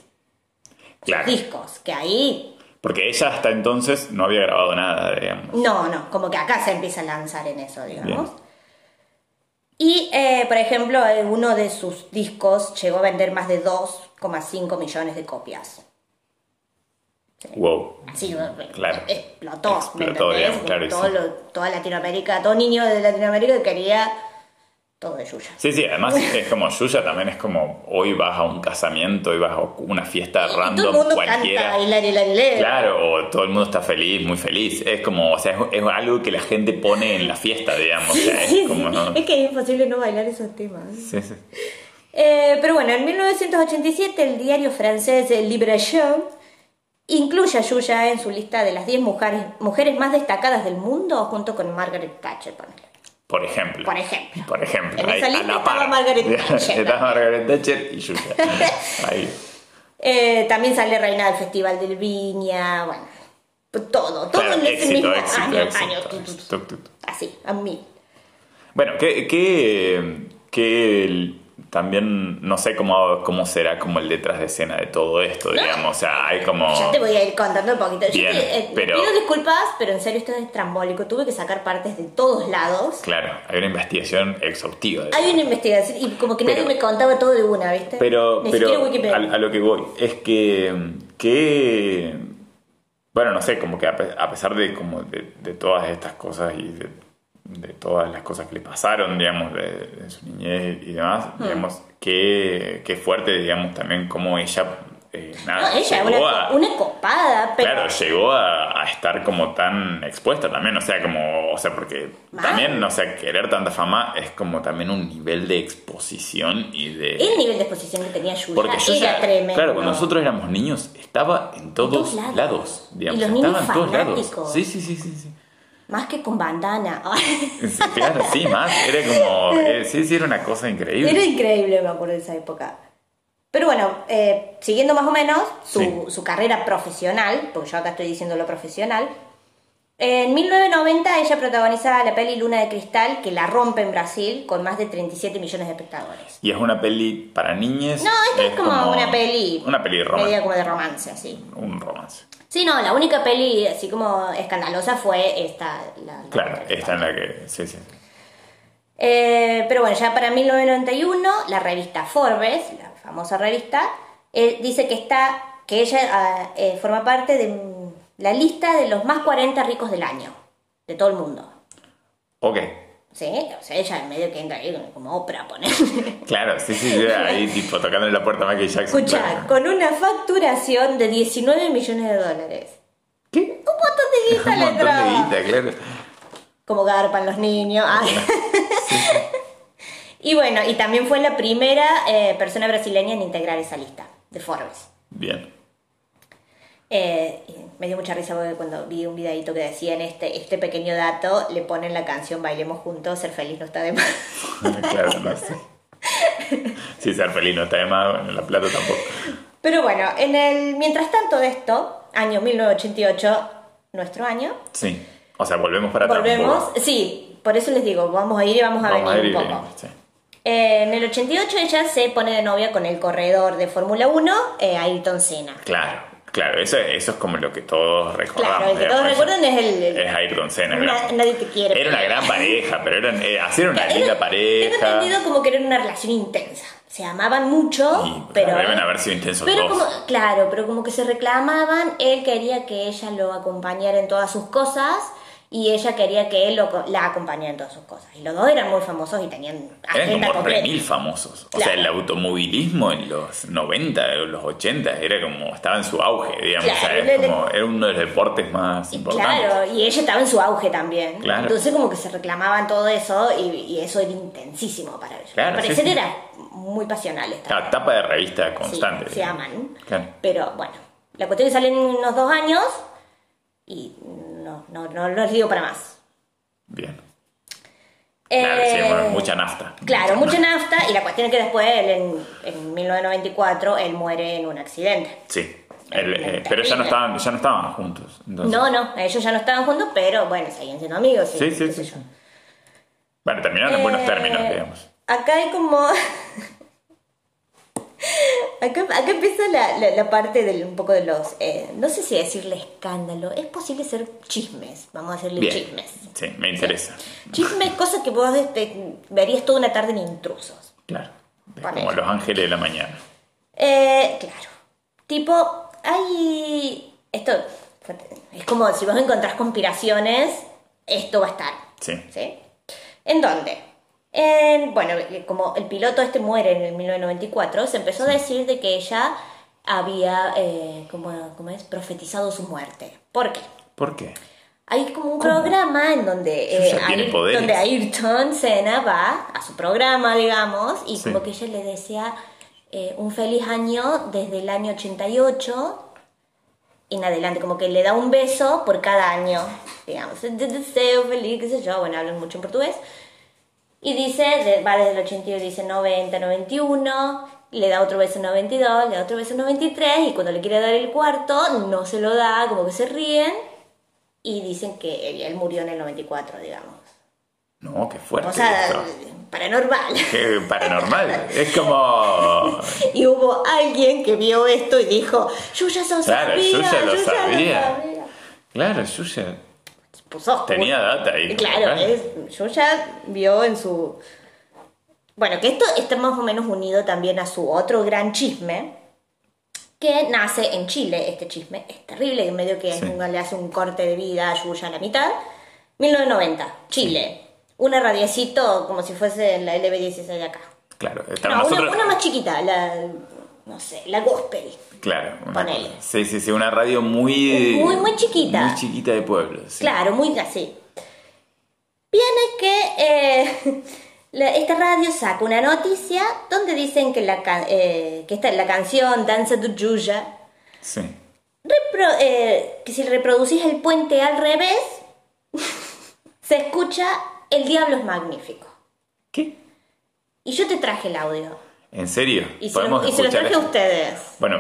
Claro. discos, que ahí, Porque ella hasta entonces no había grabado nada, digamos. no, no, como que acá se empieza a lanzar en eso, digamos. Bien. Y, eh, por ejemplo, eh, uno de sus discos llegó a vender más de 2,5 millones de copias. Wow. Así, Claro. explotó, claro, Todo sí. lo- toda Latinoamérica, todo niño de Latinoamérica quería todo de Yuya. Sí, sí, además es como Yuya también es como hoy vas a un casamiento, hoy vas a una fiesta Y todo el random mundo cualquiera. canta. Claro, o todo el mundo está feliz, muy feliz. Es como, o sea, es, es algo que la gente pone en la fiesta, digamos. O sea, Sí, es como, sí. ¿no? Es que es imposible no bailar esos temas. Sí, sí. Eh, pero bueno, en 1987 el diario francés Libération incluye a Yuya en su lista de las 10 mujeres, mujeres más destacadas del mundo junto con Margaret Thatcher. ponele. Por ejemplo. Por ejemplo. Por ejemplo. En esa ahí, a lista la estaba. Margaret Thatcher. Estaba Margaret Thatcher y Yuya. Ahí. Eh, también sale reina del Festival del Viña, bueno, pues todo, todo Claro, en ese mismo éxito, año, éxito, año, éxito, tu. tu, tu. así, a mí. Bueno, que, que el- también no sé cómo, cómo será como el detrás de escena de todo esto, digamos. O sea, hay como. Ya te voy a ir contando un poquito. Yo Bien, te- eh, pero- pido disculpas, pero en serio esto es estrambólico. Tuve que sacar partes de todos lados. Claro, hay una investigación exhaustiva. Hay una investigación y como que nadie me contaba todo de una, ¿viste? Pero, Ni pero a, a lo que voy es que, que bueno, no sé, como que a pesar de, como de, de todas estas cosas y de, de todas las cosas que le pasaron, digamos, de, de su niñez y demás, Hmm. digamos, que, que fuerte, digamos, también como ella, eh, nada, No, ella, llegó una, a- una copada, pero Claro, llegó a, a estar como tan expuesta también, o sea, como, o sea, porque también, o sea, querer tanta fama es como también un nivel de exposición y de... el nivel de exposición que tenía Yuya Porque yo era ya, tremendo. claro, cuando nosotros éramos niños, estaba en todos, todos lados. lados. digamos, Y los niños estaba en todos lados. Sí, sí, sí, sí. sí. Más que con bandana. Sí, claro, sí, más. Era como, eh, sí, sí, era una cosa increíble. Era increíble, me acuerdo de esa época. Pero bueno, eh, siguiendo más o menos su, Sí. su carrera profesional, porque yo acá estoy diciendo lo profesional, en 1990 ella protagoniza la peli Luna de Cristal, que la rompe en Brasil con más de 37 millones de espectadores. Y es una peli para niñes. No, esta es, como, una peli. Una peli Media romance. como de romance, así. Un romance. Sí, no, la única peli así como escandalosa fue esta. La, la Claro, esta en la que. Sí, sí. Eh, pero bueno, ya para 1991, la revista Forbes, la famosa revista, eh, dice que está, que ella ah, eh, forma parte de la lista de los más 40 ricos del año, de todo el mundo. Ok. ¿Sí? O sea, ella en medio que entra ahí como ópera, poner. Claro, sí, sí, sí, ahí tipo tocando en la puerta a Michael Jackson. Escucha, claro. con una facturación de 19 millones de dólares. ¿Qué? Un montón de guita Un le montón de guita, claro. Como garpan los niños. Ay. y bueno, y también fue la primera eh, persona brasileña en integrar esa lista de Forbes. Bien. Eh, me dio mucha risa porque cuando vi un videito que decía en este, este pequeño dato, le ponen la canción Bailemos juntos, ser feliz no está de más. claro, no sé. Sí, ser feliz no está de más, bueno, la plata tampoco. Pero bueno, en el mientras tanto de esto, año 1988, nuestro año, Sí. O sea, volvemos para atrás. volvemos. Sí, por eso les digo, vamos a ir y vamos a Vamos a venir ir y un poco. sí. Eh, en el 88 ella se pone de novia con el corredor de Fórmula 1, eh, Ayrton Senna. Claro, claro, eso, eso es como lo que todos recordamos. Claro, el que todos digamos. recuerdan es el... Es Ayrton Senna. Na- claro. nadie te quiere. Era una gran pareja, pero eran, eh, hacían una linda Tengo pareja. entendido como que era una relación intensa. Se amaban mucho, pero... deben haber sido intensos Pero dos. como, claro, pero como que se reclamaban, él quería que ella lo acompañara en todas sus cosas y ella quería que él lo- la acompañara en todas sus cosas. Y los dos eran muy famosos y tenían Eran como remil famosos. O Claro. sea, el automovilismo en los 90, en los 80 era como, estaba en su auge, digamos. Claro, o sea, es le- le- como, era uno de los deportes más Y importantes. claro, y ella estaba en su auge también. Claro. Entonces como que se reclamaban todo eso y, y eso era intensísimo para ellos. Claro, Al parecer sí. era muy pasional esta. Claro, tapa de revista Sí, constante. se aman. Claro. Pero bueno, la cuestión es que salen unos dos años y no, no, no, no les digo para más. Bien. Claro, sí, Eh, bueno, mucha nafta. Claro, mucha nafta y la cuestión es que después, él en, en 1994, él muere en un accidente. Sí. El- eh, pero ya no estaban, ya no estaban juntos. entonces. No, no, ellos ya no estaban juntos, pero bueno, seguían siendo amigos. Sí, sí, sí. sí. Bueno, terminaron en buenos Eh, términos, digamos. Acá hay como. Acá, acá empieza la, la- la parte del un poco de los. eh, no sé si decirle escándalo. Es posible ser chismes. Vamos a hacerle Bien. chismes. Sí, me interesa. Chismes, cosas que vos este, verías toda una tarde en intrusos. Claro. Como los ángeles de la mañana. Eh, claro. Tipo, hay. Esto es como si vos encontrás conspiraciones, esto va a estar. Sí. ¿Sí? ¿En dónde? En, bueno, eh, como el piloto este muere en el 1994, se empezó a decir de que ella había, eh, como, ¿cómo es? Profetizado su muerte. ¿Por qué? ¿Por qué? Hay como un programa en donde, eh, donde Ayrton Senna va a su programa, digamos, y Sí. como que ella le desea eh, un feliz año desde el año 88 en adelante, como que le da un beso por cada año, digamos. Deseo feliz, qué sé yo, bueno, hablan mucho en portugués. Y dice, va desde el 82, dice 90, 91, le da otro beso en 92, le da otro beso en 93, y cuando le quiere dar el cuarto, no se lo da, como que se ríen, y dicen que él, él murió en el 94, digamos. No, qué fuerte. O sea, esto. paranormal. Qué paranormal. Es como. Y hubo alguien que vio esto y dijo, yo ya lo Claro, sabía, yo ya lo yo sabía. sabía". Claro, Yuya Puso tenía data ahí. Claro, es, yo ya vio en su... Bueno, que esto está más o menos unido también a su otro gran chisme, que nace en Chile, este chisme es terrible, y en medio que Sí. un- le hace un corte de vida a Yuya a la mitad. 1990, Chile. Una radiecito como si fuese la LB16 de acá. Claro, No, una, una más chiquita, la... no sé, la gospel. Claro, una Ponele. Sí, sí, sí, una radio muy. Muy, muy chiquita. Muy chiquita de pueblo. sí. Claro, muy así. Viene que eh, la- esta radio saca una noticia donde dicen que la, eh, que esta, la canción Danza de Yuya, Sí. repro- eh, que si reproducís el puente al revés, se escucha El Diablo es Magnífico. ¿Qué? Y yo te traje el audio. ¿En serio? Y se, ¿Podemos lo, y se traje a ustedes. Bueno,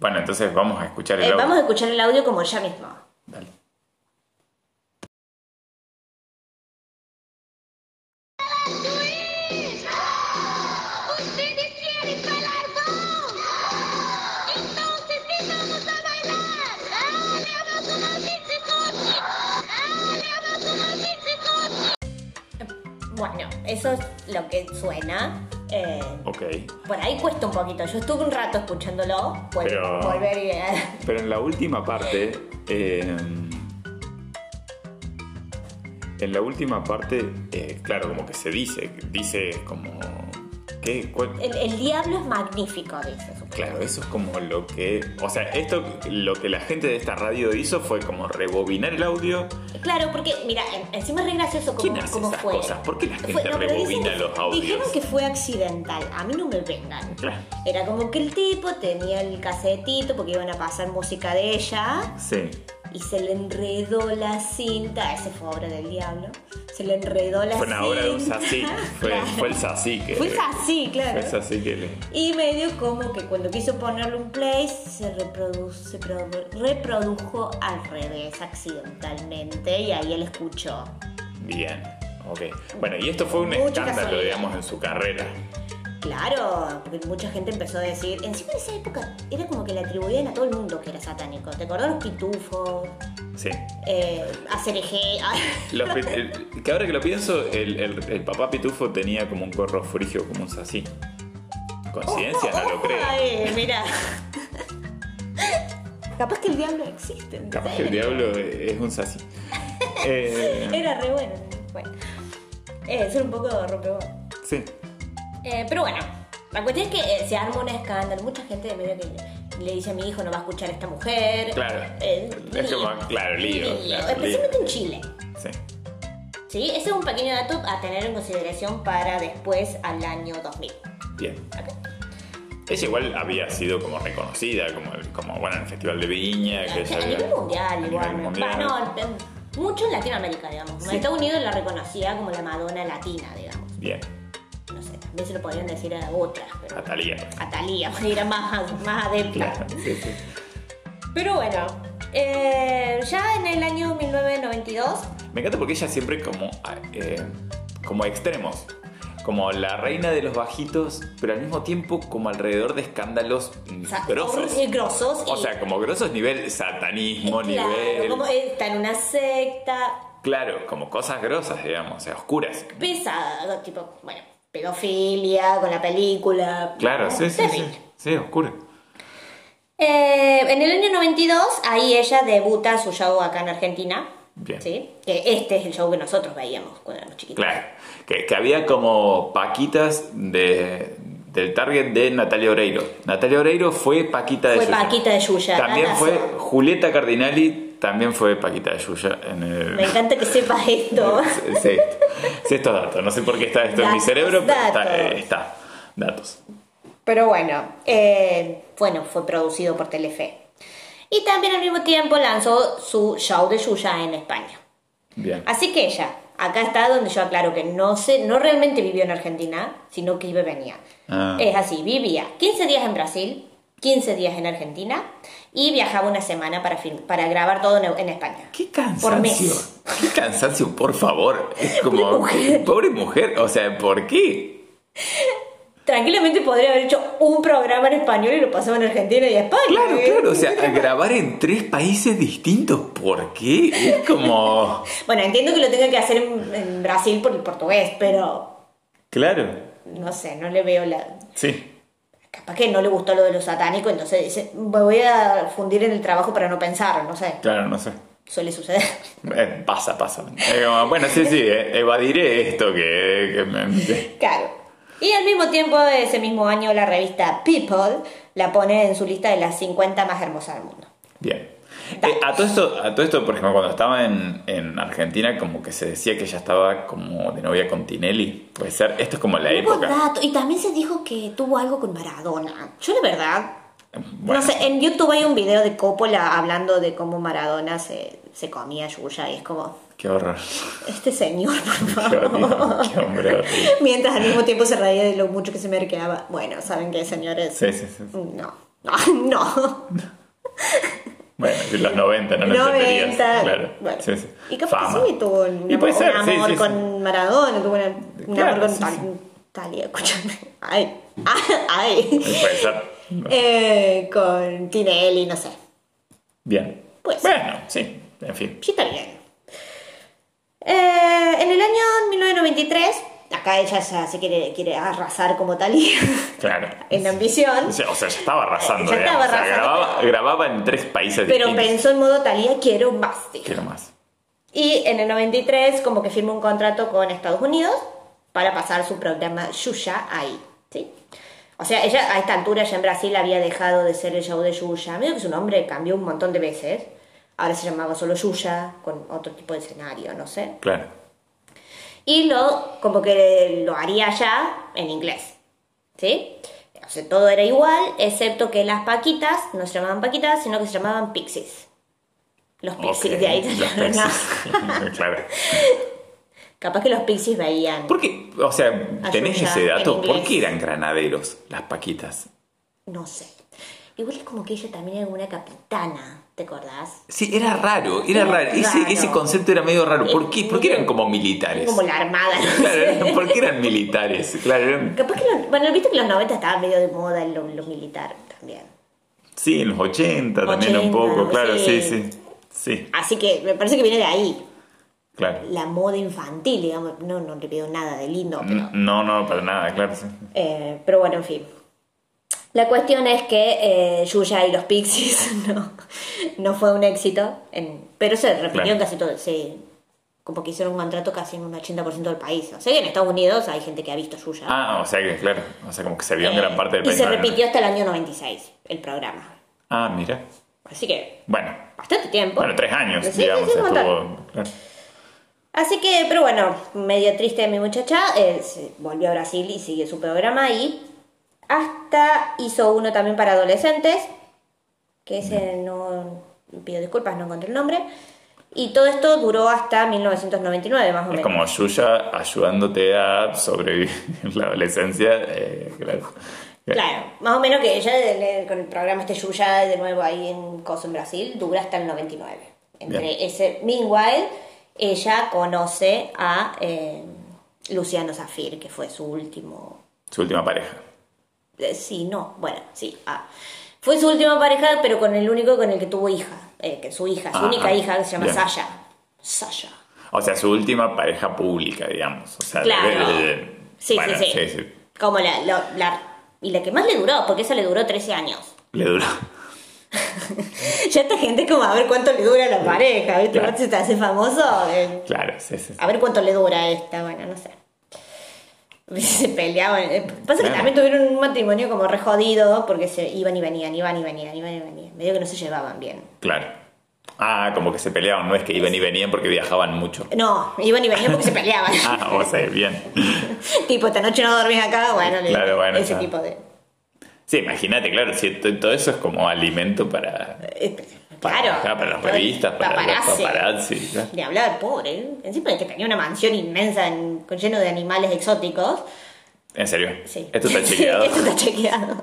bueno, entonces vamos a escuchar el Eh, audio. vamos a escuchar el audio como ya mismo. Eso es lo que suena. Eh, Ok. Por ahí cuesta un poquito. Yo estuve un rato escuchándolo. Pero- Volver y. Pero en la última parte. eh, En la última parte, eh, claro, como que se dice, dice como... El, el diablo es magnífico, dice. Claro, eso es como lo que... O sea, esto, lo que la gente de esta radio hizo fue como rebobinar el audio. Claro, porque, mira, en- encima es re gracioso cómo, ¿Quién hace esas fue. cosas? ¿Por qué la gente Fue- no, pero dicen rebobina los audios? Dijeron que fue accidental. A mí no me vengan. Claro. Era como que el tipo tenía el casetito porque iban a pasar música de ella Sí. y se le enredó la cinta. Ese fue obra del diablo. Se le enredó la Fue cinta. una obra de un sací. Fue, Claro. fue el sací que... Fue así, claro. Fue el sací que le... Y medio como que cuando quiso ponerle un play se, reprodu- se pro- reprodujo al revés accidentalmente y ahí él escuchó. Bien. Ok. Bueno, y esto fue un Mucha escándalo, casualidad. digamos, en su carrera. Claro, porque mucha gente empezó a decir, encima de esa época era como que le atribuían a todo el mundo que era satánico. ¿Te acordás los pitufos? Sí. Eh. Los pi- el- que ahora que lo pienso, el, el- el papá Pitufo tenía como un gorro frigio, como un sací. ¿Coincidencia? No lo creo. Ay, mira. Capaz que el diablo existe. ¿en Capaz que el diablo es un sací. Eh, Era re bueno. Bueno. Eh, ser un poco rompehuevos. sí. Eh, pero bueno, la cuestión es que eh, se arma un escándalo. Mucha gente de medio que le, dice a mi hijo no va a escuchar a esta mujer. Claro. Eh, Es como, lío. claro, lío, claro, Especialmente lío. en Chile. Sí. ¿Sí? Ese es un pequeño dato a tener en consideración para después al año 2000. Bien. ¿ok? Ella igual había sido como reconocida, como, como bueno, en el Festival de Viña. Que a nivel mundial, a igual. nivel mundial. Bueno, en- mucho en Latinoamérica, digamos. En Sí. Estados Unidos la reconocía como la Madonna latina, digamos. Bien. También se lo podrían decir a otras, pero. A Thalía. A Thalía, porque era más, más adepta. Claro, sí, sí. Pero bueno, eh, ya en el año 1992, Me encanta porque ella siempre como, eh, como extremos. Como la reina de los bajitos, pero al mismo tiempo como alrededor de escándalos mm, o sea, grosos. eh, grosos O y- sea, como grosos nivel satanismo, claro, nivel... como está en una secta Claro, como cosas grosas, digamos, o sea, oscuras. pesada, tipo, bueno, pedofilia con la película. Claro, sí, sí, sí. Sí, oscura. Eh, en el año 92, ahí ella debuta su show acá en Argentina. Bien. ¿sí? Que este es el show que nosotros veíamos cuando éramos chiquitos. Claro. Que, que había como paquitas de, del target de Natalia Oreiro. Natalia Oreiro fue Paquita de Fue Yuya. Paquita de Yuya, También fue Julieta Cardinali, también fue Paquita de Yuya en el... Me encanta que sepas esto. Sí, sí, estos datos. No sé por qué está esto en mi cerebro, pero está, datos. eh, está. Datos. Pero bueno, eh, bueno, fue producido por Telefe. Y también al mismo tiempo lanzó su show de Yuya en España. Bien. Así que ella, acá está donde yo aclaro que no sé, no realmente vivió en Argentina, sino que iba y venía. Ah. Es así, vivía 15 días en Brasil, 15 días en Argentina y viajaba una semana para, film- para grabar todo en, en España. Qué Por cansancio. mes. Qué cansancio, por favor. Es como. Pobre mujer. Pobre mujer. O sea, ¿por qué? Tranquilamente podría haber hecho un programa en español y lo pasaba en Argentina y España. Claro, claro. O sea, grabar en tres países distintos. ¿Por qué? Es como. Bueno, entiendo que lo tenga que hacer en, en Brasil por el portugués, pero Claro. no sé, no le veo la... Sí. Capaz que no le gustó lo de lo satánico, entonces dice, me voy a fundir en el trabajo para no pensar, no sé, Claro, no sé. suele suceder. Eh, pasa, pasa. Como, bueno, sí, sí. eh, evadiré esto que. que me- Claro. Y al mismo tiempo, ese mismo año, la revista People la pone en su lista de las 50 más hermosas del mundo. Bien. Eh, a, todo esto, a todo esto, por ejemplo, cuando estaba en, en Argentina, como que se decía que ella estaba como de novia con Tinelli. Puede ser. Esto es como la época. y también se dijo que tuvo algo con Maradona. Yo la verdad, Bueno, no sé, en YouTube hay un video de Coppola hablando de cómo Maradona se, se comía Yuya y es como, Qué horror. este señor, por Qué, favor. qué hombre. Mientras al mismo tiempo se reía de lo mucho que se me quedaba. Bueno, ¿saben qué, señores? Sí, sí, sí. No, no, no. Bueno, en los 90, no lo entenderías. 90. Claro. Bueno. Sí, sí. Y capaz Fama. que sí, tuvo un amor, ser, un amor sí, con Maradona, tuvo una- un Claro, amor con. Talia, escúchame. Ay, ay. Puede ser. Eh, con Tinelli, no sé. Bien. Pues. Bueno, sí. En fin. Sí, está bien. Eh, en el año 1993, acá ella ya se quiere, quiere arrasar como Talía Claro. en ambición. O sea, ya estaba arrasando. Ya estaba digamos. O sea, arrasando. grababa, grababa en tres países Pero distintos. pensó en modo Talía, quiero más. dijo. Quiero más. Y en el 93 como que firma un contrato con Estados Unidos para pasar su programa Yuya ahí, ¿sí? O sea, ella a esta altura ya en Brasil había dejado de ser el show de Yuya. Medio que su nombre cambió un montón de veces. Ahora se llamaba solo Yuya, con otro tipo de escenario, no sé. Claro. Y lo, como que lo haría ya en inglés. ¿Sí? O sea, todo era igual, excepto que las paquitas no se llamaban paquitas, sino que se llamaban pixies. Los pixies, de ahí te pixies. claro. Capaz que los pixies veían. ¿Por qué? O sea, ¿tenés ese dato? ¿Por qué eran granaderos las paquitas? No sé. Igual es como que ella también era una capitana, ¿te acordás? Sí, era raro, era Era raro. Ese, raro. ese concepto era medio raro. ¿Por qué? ¿Por qué eran como militares? Como la armada, no Claro, ¿por qué eran militares? Claro, eran- Capaz que, los- bueno, viste que en los 90 estaba medio de moda lo, lo militar también. sí, en los 80 también un 80, poco, claro, sí, sí. sí. Sí, Así que me parece que viene de ahí. claro. La moda infantil, digamos. No, no le pido nada de lindo, pero... No, no, para nada, claro, sí. Eh, pero bueno, en fin. La cuestión es que eh, Yuya y los Pixies no, no fue un éxito, en- pero se repitió Claro. en casi todo, se, como que hicieron un contrato casi en un 80% del país. O sea que en Estados Unidos hay gente que ha visto Yuya. Ah, o sea que, claro, o sea, como que se vio en Eh, gran parte del y país. se ¿no? repitió hasta el año 96, el programa. Ah, mira. Así que, Bueno, bastante tiempo. bueno, tres años, Sí, digamos, sí, estuvo. claro. Así que, pero bueno, medio triste mi muchacha, eh, se volvió a Brasil y siguió su programa ahí. Hasta hizo uno también para adolescentes, que ese no, pido disculpas, no encontré el nombre. Y todo esto duró hasta 1999, más o Es menos. como Yuya ayudándote a sobrevivir en la adolescencia, eh, claro. Claro, más o menos que ella con el programa este Yuya de nuevo ahí en Coso en Brasil dura hasta el 99. Entre Bien. ese, meanwhile, ella conoce a eh, Luciano Zafir, que fue su último Su última pareja. Eh, Sí, no, bueno, sí. ah. Fue su última pareja, pero con el único con el que tuvo hija. eh, que su hija, su Ah, única ah, hija, que se llama bien. Sasha. Sasha. O sea, su última pareja pública, digamos. O sea, Claro. de- de- de- Sí, bueno, sí, sí, Como la, la- la- Y la que más le duró, porque esa le duró 13 años. Le duró. ya esta gente es como a ver cuánto le dura la pareja, ¿viste? Claro. Si te hace famoso, eh, Claro, sí, sí. sí. a ver cuánto le dura esta, bueno, no sé. Se peleaban. eh, Pasa que también tuvieron un matrimonio como re jodido porque se iban y venían, iban y venían, iban y venían. Medio que no se llevaban bien. Claro. Ah, como que se peleaban, no es que iban y venían porque viajaban mucho. No, iban y venían porque se peleaban. Ah, o sea, bien. tipo, esta noche no dormís acá, bueno, le- Claro, bueno, ese ya. tipo de. Sí, imagínate, claro, si to- todo eso es como alimento para, eh, para, Claro. para las revistas, para los Paparazzi. paparazzi. claro. De hablar, pobre. ¿eh? Encima de que tenía una mansión inmensa en- con lleno de animales exóticos. En serio. Sí. Esto está chequeado. Esto está chequeado.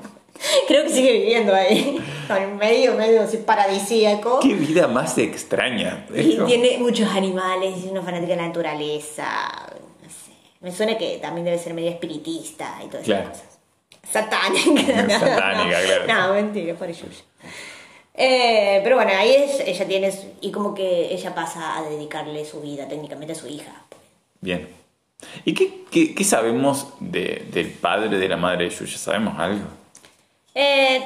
Creo que sigue viviendo ahí. Con medio, medio así paradisíaco. Qué vida más extraña. Y tiene muchos animales, es una fanática de la naturaleza. No sé. Me suena que también debe ser medio espiritista y todas Claro. esas cosas. Satánica. Satánica, claro. No, mentira, por Yuya. Eh, pero bueno, ahí es, ella tiene. Y como que ella pasa a dedicarle su vida técnicamente a su hija. Bien. ¿Y qué, qué- qué sabemos de- del padre de la madre de Yuya? ¿Sabemos algo? Eh,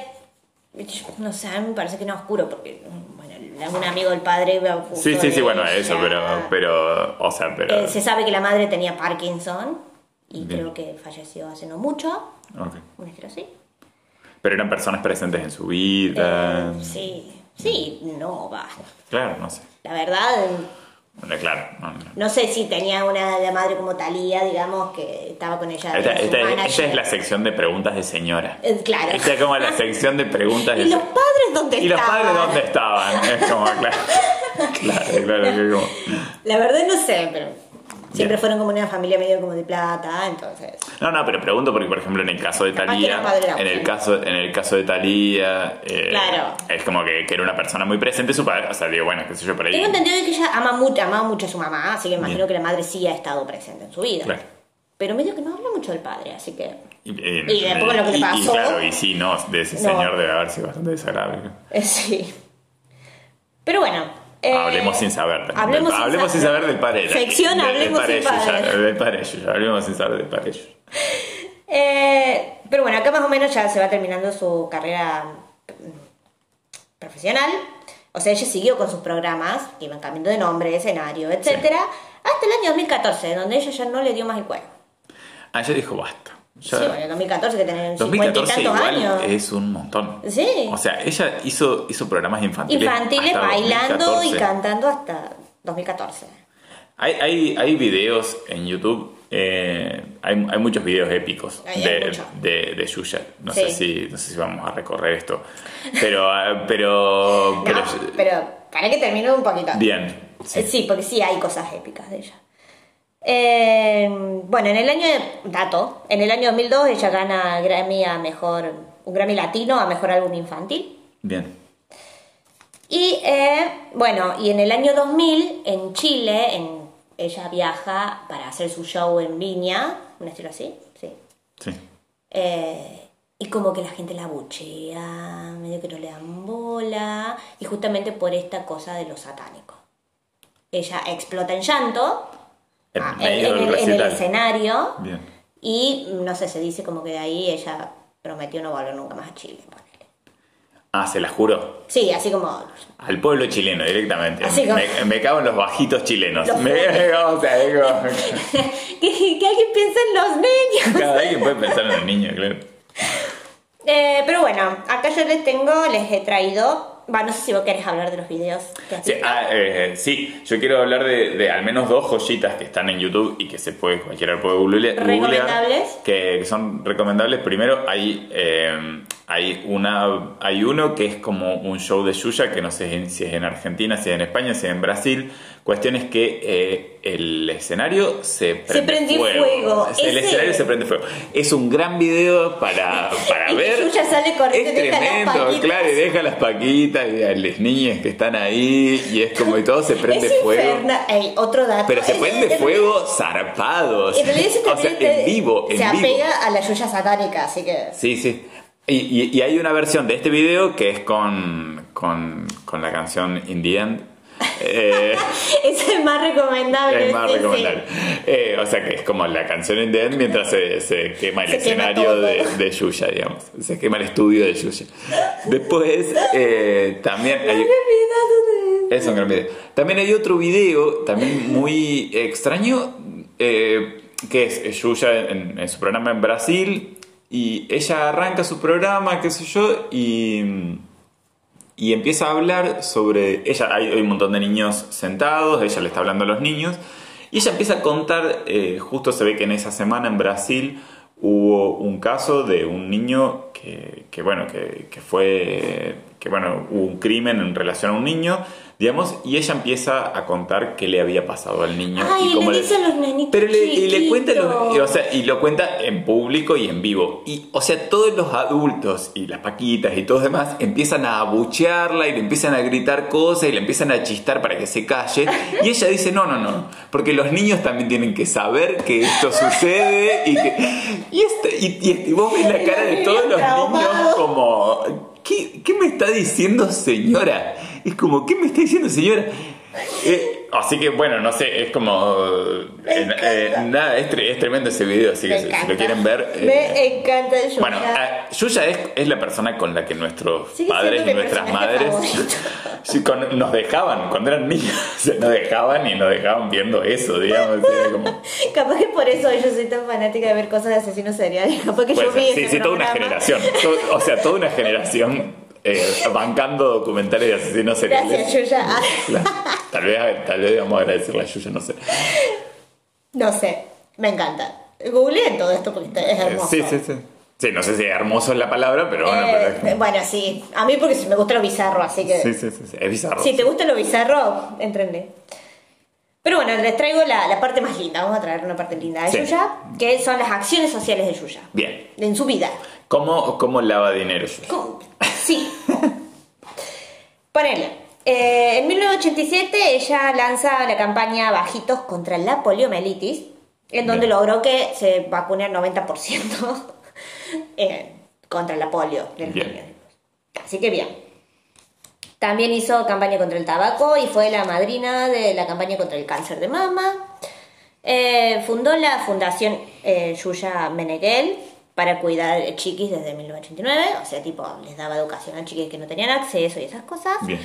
no sé, a mí me parece que no es oscuro porque, bueno, un amigo del padre. Sí, sí, sí, bueno, ella. eso, pero, pero, o sea, pero... Eh, se sabe que la madre tenía Parkinson y Bien. creo que falleció hace no mucho. ok. Una historia así. Pero eran personas presentes en su vida. Eh, sí, sí, no, va. Claro, no sé. La verdad, Bueno, claro, no, no. no sé si tenía una de madre como Talía, digamos, que estaba con ella. Esta, esta- es la sección de preguntas de señora. Eh, claro. Esta es como la sección de preguntas de ¿Y los padres dónde ¿Y los estaban? padres dónde estaban? Es como, claro. Claro, claro, que como... La verdad no sé, pero siempre Bien. fueron como una familia medio como de plata, entonces. No, no, pero pregunto porque, por ejemplo, en el caso de Talía, en el caso, en el caso de Talía, eh, Claro. es como que, que era una persona muy presente su padre, o sea, digo, bueno, qué sé yo, por ahí. Tengo entendido que ella ama mucho, amaba mucho a su mamá, así que imagino Bien. que la madre sí ha estado presente en su vida. Claro. Pero medio que no habla mucho del padre, así que. Y, eh, Y después lo que le y- y pasó. claro, y sí, no, de ese No. señor debe haber sido bastante desagradable. eh, sí. Pero bueno. Eh, hablemos sin saber. también. Hablemos, Del- sin, hablemos sin saber del padre. Sección Hablemos sin padre. Del Yuya, hablemos sin saber del. Eh, pero bueno, acá más o menos ya se va terminando su carrera mm, profesional. O sea, ella siguió con sus programas, que iban cambiando de nombre, de escenario, etcétera, hasta el año 2014, donde ella ya no le dio más el cuero. Ah, ella dijo basta. Sí, bueno, en 2014 que tenían 50 y 2014 tantos igual años. es un montón. Sí. O sea, ella hizo, hizo programas infantiles. Infantiles bailando 2014. y cantando hasta 2014. Hay, hay, hay videos en YouTube, eh, hay, hay muchos videos épicos Hay- de, mucho. de, de Yuya. No, Sí. sé si, no sé si vamos a recorrer esto. Pero, ah, pero, pero No, pero para que termine un poquito. bien. Eh, Sí. Sí, porque sí hay cosas épicas de ella. Eh, bueno, en el año, dato, en el año 2002 ella gana Grammy a mejor, un Grammy latino a mejor álbum infantil. Bien. Y eh, bueno, y en el año 2000 en Chile, en, ella viaja para hacer su show en Viña, un estilo así, sí. Sí. Eh, y como que la gente la buchea, medio que no le dan bola, y justamente por esta cosa de lo satánico. Ella explota en llanto En ah, medio en, del el, en el recital. escenario Bien. y no sé, se dice como que de ahí ella prometió no volver nunca más a Chile. Ah, se la juro. Sí, así como... Al pueblo chileno directamente. Así como- me, me cago en los bajitos chilenos. Los Me, o sea, como- que, que alguien piense en los niños. cada alguien puede pensar en el niño, claro. Eh, pero bueno, acá yo les tengo, les he traído... Va, no sé si vos querés hablar de los videos que has Sí, visto. ah, eh, sí, yo quiero hablar de, de al menos dos joyitas que están en YouTube y que se puede, cualquiera puede google- googlear. ¿Recomendables? Que, que son recomendables. Primero hay, eh, hay, una, hay uno que es como un show de Yuya, que no sé si es en Argentina, si es en España, si es en Brasil. Cuestión es que eh, el escenario se prende, prende fuego. El Ese- escenario se prende fuego. Es un gran video para, para Y ver. Yuya sale corriendo es deja las tremendo, paquitas. claro, y deja las paquitas y a las niñas que están ahí y es como y todo se prende es fuego. Ey, otro dato. Pero se Es- prende es- fuego zarpados. En realidad ese o sea, te- en vivo, en se vivo. apega a la Yuya satánica, así que. Sí, sí. Y, y- y hay una versión de este video que es con, con, con la canción In the End. Eh, Es el más recomendable. es más sí, sí. recomendable. Eh, o sea que es como la canción In the End mientras se, se quema el Se escenario de, de Yuya, digamos. Se quema el estudio de Yuya. Después eh, también hay, Es un gran video. También hay otro video, también muy extraño, que es Yuya en, en su programa en Brasil. Y ella arranca su programa, qué sé yo, y, y empieza a hablar sobre. Ella, hay, un montón de niños sentados, ella le está hablando a los niños. Y ella empieza a contar, eh, justo se ve que en esa semana en Brasil hubo un caso de un niño que, que, bueno, que, que fue, que bueno, hubo un crimen en relación a un niño, digamos, y ella empieza a contar qué le había pasado al niño. Ay, y cómo le los nenitos Pero le, y le cuenta, los- o sea, y lo cuenta en público y en vivo. Y, o sea, todos los adultos y las paquitas y todos demás empiezan a abuchearla y le empiezan a gritar cosas y le empiezan a chistar para que se calle. Y ella dice, no, no, no, porque los niños también tienen que saber que esto sucede y que... Y, este- y, y- y vos ves la cara de todos los niños como... ¿Qué, me está diciendo señora? Es como, ¿qué me está diciendo señora? Eh, así que bueno, no sé, es como... eh, eh, nada, es, es tremendo ese video, así que si, si lo quieren ver... eh, Me encanta Yuya. bueno, ah, Yuya es, es la persona con la que nuestros padres y nuestras madres sí, con- nos dejaban cuando eran niños. Nos dejaban y nos dejaban viendo eso, digamos. como- Capaz que por eso yo soy tan fanática de ver cosas de asesinos seriales. Capaz que yo puede vi ser. ese sí, sí, toda una programa. generación. O sea, toda una generación eh, bancando documentales de asesinos seriales. Gracias, Yuya. Tal vez, tal vez vamos a agradecerle a Yuya, no sé. No sé, me encanta. Googleen todo esto porque es Eh, hermoso. Sí, sí, sí. Sí, no sé si hermoso es la palabra, pero bueno, Eh, pero es bueno, sí. A mí porque me gusta lo bizarro, así que... sí, sí, sí, sí, es bizarro. Si te gusta lo bizarro, entrenle. Pero bueno, les traigo la, la parte más linda. Vamos a traer una parte linda de Sí. Yuya, que son las acciones sociales de Yuya. Bien. En su vida. ¿Cómo, cómo lava dinero? ¿Cómo? Sí. Ponele. eh, en 1987 ella lanza la campaña Bajitos contra la poliomielitis, en donde Bien. logró que se vacune el 90% eh, contra la polio de los niños. Así que bien. También hizo campaña contra el tabaco y fue la madrina de la campaña contra el cáncer de mama. Eh, fundó la fundación eh, Yuya Meneghel para cuidar chiquis desde 1989, o sea, tipo, les daba educación a chiquis que no tenían acceso y esas cosas. Bien.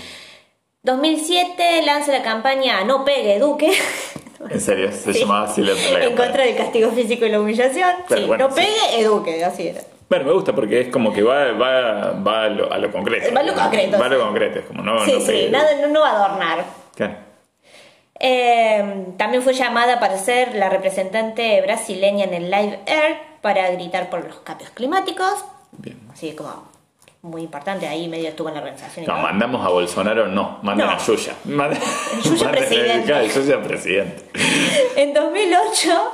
2007 lanza la campaña No pegue, Duque. En serio, se Sí. llamaba así la, la en campaña. contra del castigo físico y la humillación. Pero sí, bueno, no sí. pegue, eduque, así era. Bueno, me gusta porque es como que va, va, va a, lo, a lo concreto. Va a lo concreto, Va a lo concreto, es como no. sí, no sí, pegue. nada, no, no va a adornar. Claro. Eh, también fue llamada para ser la representante brasileña en el Live Air para gritar por los cambios climáticos. Bien. Así como muy importante, ahí medio estuvo en la organización. No, mandamos a Bolsonaro, no, manden No. a Yuya. Manden- Yuya presidente. Yuya presidente. En 2008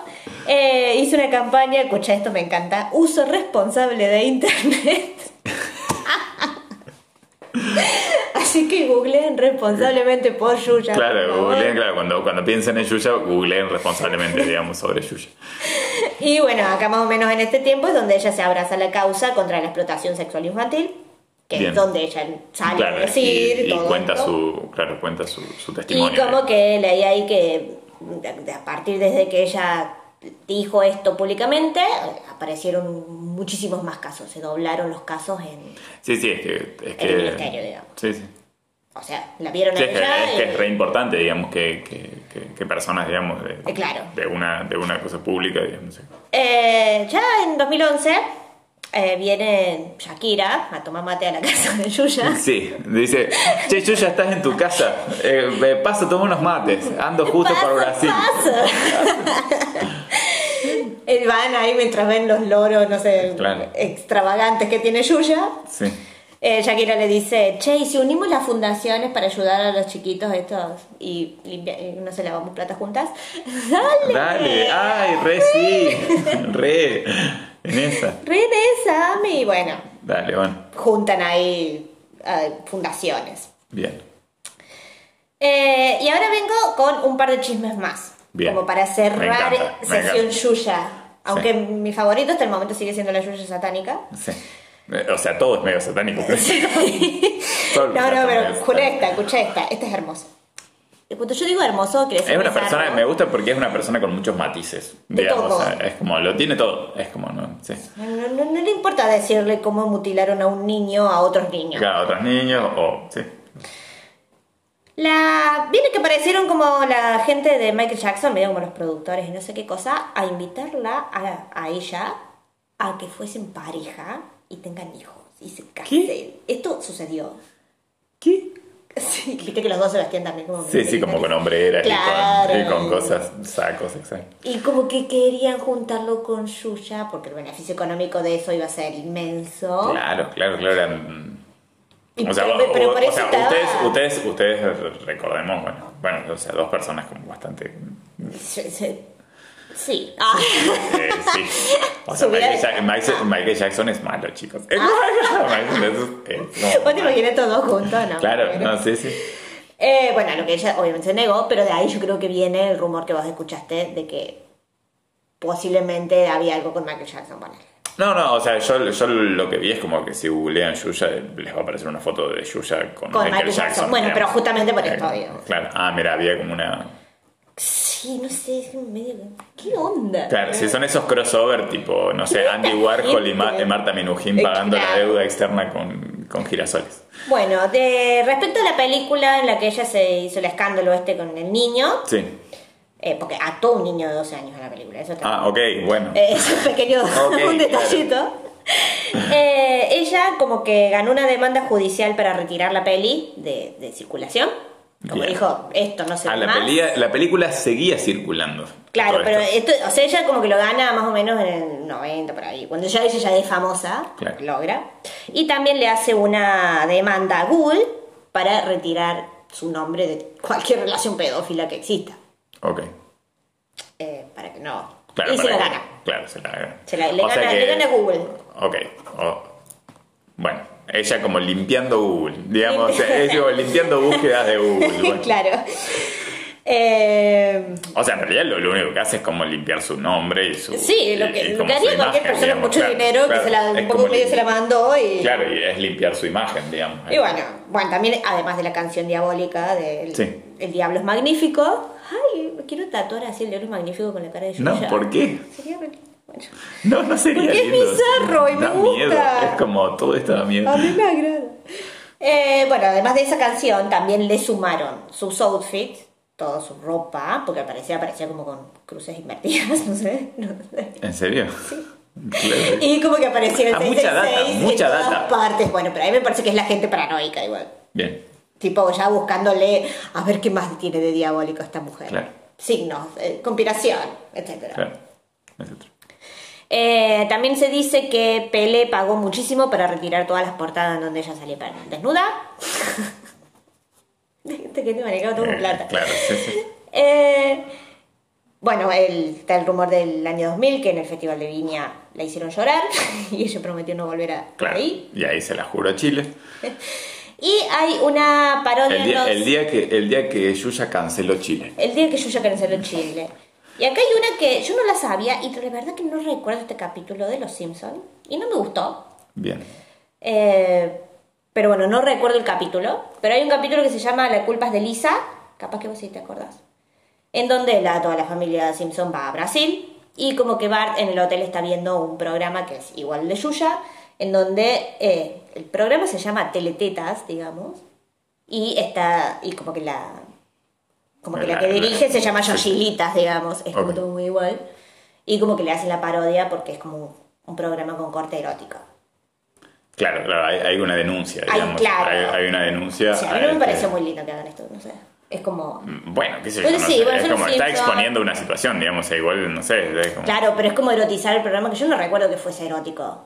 eh, hizo una campaña, escucha esto, me encanta, uso responsable de Internet. Así que googleen responsablemente por Yuya. Claro, googleen, claro, cuando, cuando piensen en Yuya, googleen responsablemente, digamos, sobre Yuya. Y bueno, acá más o menos en este tiempo es donde ella se abraza la causa contra la explotación sexual infantil, que Bien. es donde ella sale Claro, a decir y, y todo cuenta esto. su, claro, cuenta su, su Y testimonio. como que leí ahí que a partir desde que ella dijo esto públicamente, aparecieron muchísimos más casos, se doblaron los casos en... Sí, sí, es que... Es que El ministerio, digamos. Sí, sí. O sea, la vieron Sí, a es, que, es que y- es re importante, digamos, que, que, personas, digamos, de, Eh, claro. de, una, de una cosa pública, digamos. sí. Eh, ya en 2011 eh, viene Shakira a tomar mate a la casa de Yuya. Sí, dice, che, Yuya, estás en tu casa, me paso, toma unos mates, ando justo por Brasil. pasa. Eh, Van ahí mientras ven los loros, no sé, Claro. extravagantes que tiene Yuya. Sí. Eh, Shakira le dice, che, y si unimos las fundaciones para ayudar a los chiquitos estos y, limpia- y no se lavamos plata juntas, dale. Dale, ay, re sí, re, en esa. Re en esa, Ami. Bueno, Dale, bueno, juntan ahí eh, fundaciones. bien. Eh, y ahora vengo con un par de chismes más. Bien. Como para Me cerrar encanta, me sesión encanta. Yuya. Aunque mi favorito hasta el momento sigue siendo la Yuya satánica. Sí. Eh, O sea, todo es medio satánico. No, no, pero es escucha esta, escucha esta. Esta es hermosa. Cuando yo digo hermoso, decir Es una persona, me gusta porque es una persona con muchos matices, De digamos, todo. o sea, es como, lo tiene todo, es como, ¿no? Sí. No, no- no- no le importa decirle cómo mutilaron a un niño a otros niños. Claro, otros niños, o, sí. La... Viene que aparecieron como la gente de Michael Jackson, medio como los productores y no sé qué cosa, a invitarla a, a ella a que fuesen pareja y tengan hijos y se casen. Esto sucedió. ¿Qué? Sí, viste que los dos Sebastián también como... Sí, sí, como con hombreras Claro. y, con, y con cosas, sacos, exacto. Y como que querían juntarlo con Yuya porque el beneficio económico de eso iba a ser inmenso. Claro, claro, claro. eran- o sea, pero- pero o- por o eso sea, estaba- ustedes, ustedes, ustedes recordemos, bueno, bueno, o sea, dos personas como bastante Sí. Ah. Eh, sí. O sea, Michael, Jack- Michael- Michael Jackson es malo, chicos. Es malo. Michael Jackson es Vos te malo. imaginas todos juntos, ¿no? Claro, no, sí, sí. Eh, bueno, lo que ella obviamente se negó, pero de ahí yo creo que viene el rumor que vos escuchaste de que posiblemente había algo con Michael Jackson. Bueno, No, no, o sea, yo, yo lo que vi es como que si googlean Yuya, les va a aparecer una foto de Yuya con, Con Michael, Michael Jackson. Jackson. Bueno, pero justamente por Eh, esto, digamos. Claro, ah, mira, había como una. Sí, no sé, es medio... ¿Qué onda? Claro, si son esos crossover tipo, no sé, Andy Warhol y, Ma- gente? y Marta Minujín pagando la deuda externa con, con girasoles. Bueno, de respecto a la película en la que ella se hizo el escándalo este con el niño, Sí. eh, porque ató un niño de 12 años en la película, eso está Ah, ok, bueno. Eh, es un pequeño un detallito. Eh, ella como que ganó una demanda judicial para retirar la peli de, de circulación. Como Bien. dijo, esto no se Ah, ve la, más. pelea- la película seguía circulando. Claro, pero esto. esto, o sea, ella como que lo gana más o menos en el 90 por ahí. Cuando ya ella ya es famosa, Claro. logra. Y también le hace una demanda a Google para retirar su nombre de cualquier relación pedófila que exista. Ok. Eh, para que no. Claro, y se la que- gana. Claro, se la gana. Se la- le, O sea gana que- le gana Google. Ok. bueno, ella como limpiando Google. Digamos, es como limpiando búsquedas de Google. bueno. claro. Eh, O sea, en realidad lo, lo único que hace es como limpiar su nombre y su. sí, lo que, y lo como que haría cualquier persona con mucho claro, dinero claro, que se la, un poco medio se la mandó y. Claro, y es limpiar su imagen, digamos. Y bueno, bueno, también además de la canción diabólica del Sí. El Diablo es Magnífico. Ay, quiero tatuar así el Diablo es Magnífico con la cara de No, Yuya. ¿por qué? Sería No, no sería Porque es lindo. bizarro y me da gusta. miedo. Es como todo esto da miedo. A mí me agrada. Eh, bueno, además de esa canción, también le sumaron sus outfits, toda su ropa, porque parecía, parecía como con cruces invertidas, no sé. No sé. ¿En serio? Claro. Y como que apareció el Ah, mucha data, 666 en mucha todas data. partes. Bueno, pero a mí me parece que es la gente paranoica igual. Bien. Tipo, ya buscándole a ver qué más tiene de diabólico esta mujer. Claro. Signos, eh, conspiración, etcétera. Claro. Es otro. Eh, también se dice que Pele pagó muchísimo para retirar todas las portadas en donde ella salía desnuda. Este que te manejaba todo con Eh, plata. Claro, sí, sí. Eh, bueno, el, está el rumor del año 2000 que en el Festival de Viña la hicieron llorar y ella prometió no volver a Claro. ahí. Y ahí se la juro a Chile. Y hay una parodia El día, los- el día que el día que Yuya canceló Chile. El día que yo ya canceló Chile. Y acá hay una que yo no la sabía y de verdad que no recuerdo este capítulo de Los Simpsons y no me gustó. Bien. Eh, pero bueno, no recuerdo el capítulo. Pero hay un capítulo que se llama La culpa es de Lisa. Capaz que vos sí te acordás. En donde la, toda la familia Simpson va a Brasil. Y como que Bart en el hotel está viendo un programa que es igual al de Yuya. En donde eh, el programa se llama Teletetas, digamos. Y está. Y como que la. Como que la, La- que la- dirige se llama sí. Yoshilitas, digamos. Es como todo muy igual. Y como que le hacen la parodia porque es como un programa con corte erótico. Claro, claro, hay, hay una denuncia, Ay, digamos. claro. Hay, hay una denuncia. A mí no me este, pareció muy lindo que hagan esto, no sé. Es como. Bueno, qué sé yo, no sí, sé, bueno, es como está exponiendo una situación, digamos, sea, igual, no sé, como- Claro, pero es como erotizar el programa que yo no recuerdo que fuese erótico.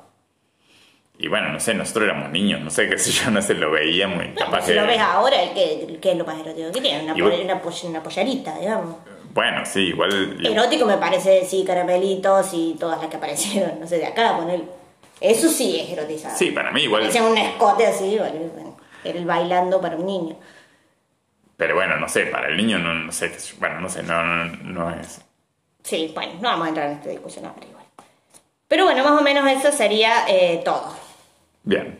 Y bueno, no sé, nosotros éramos niños, no sé, qué sé yo, no sé, lo veíamos No, capaz pero si que... lo ves ahora, el que, el que es lo más erótico que tiene, una, una, una pollerita, digamos. Bueno, sí, igual... Erótico me parece, sí, caramelitos y todas las que aparecieron, no sé, de acá, poner. Eso sí es erotizado. Sí, para mí igual... Parecía un escote así, bueno, el bailando para un niño. Pero bueno, no sé, para el niño no, no sé, bueno, no sé, no, no, no es... Sí, bueno, no vamos a entrar en esta discusión ahora igual. Pero bueno, más o menos eso sería eh, todo. Bien.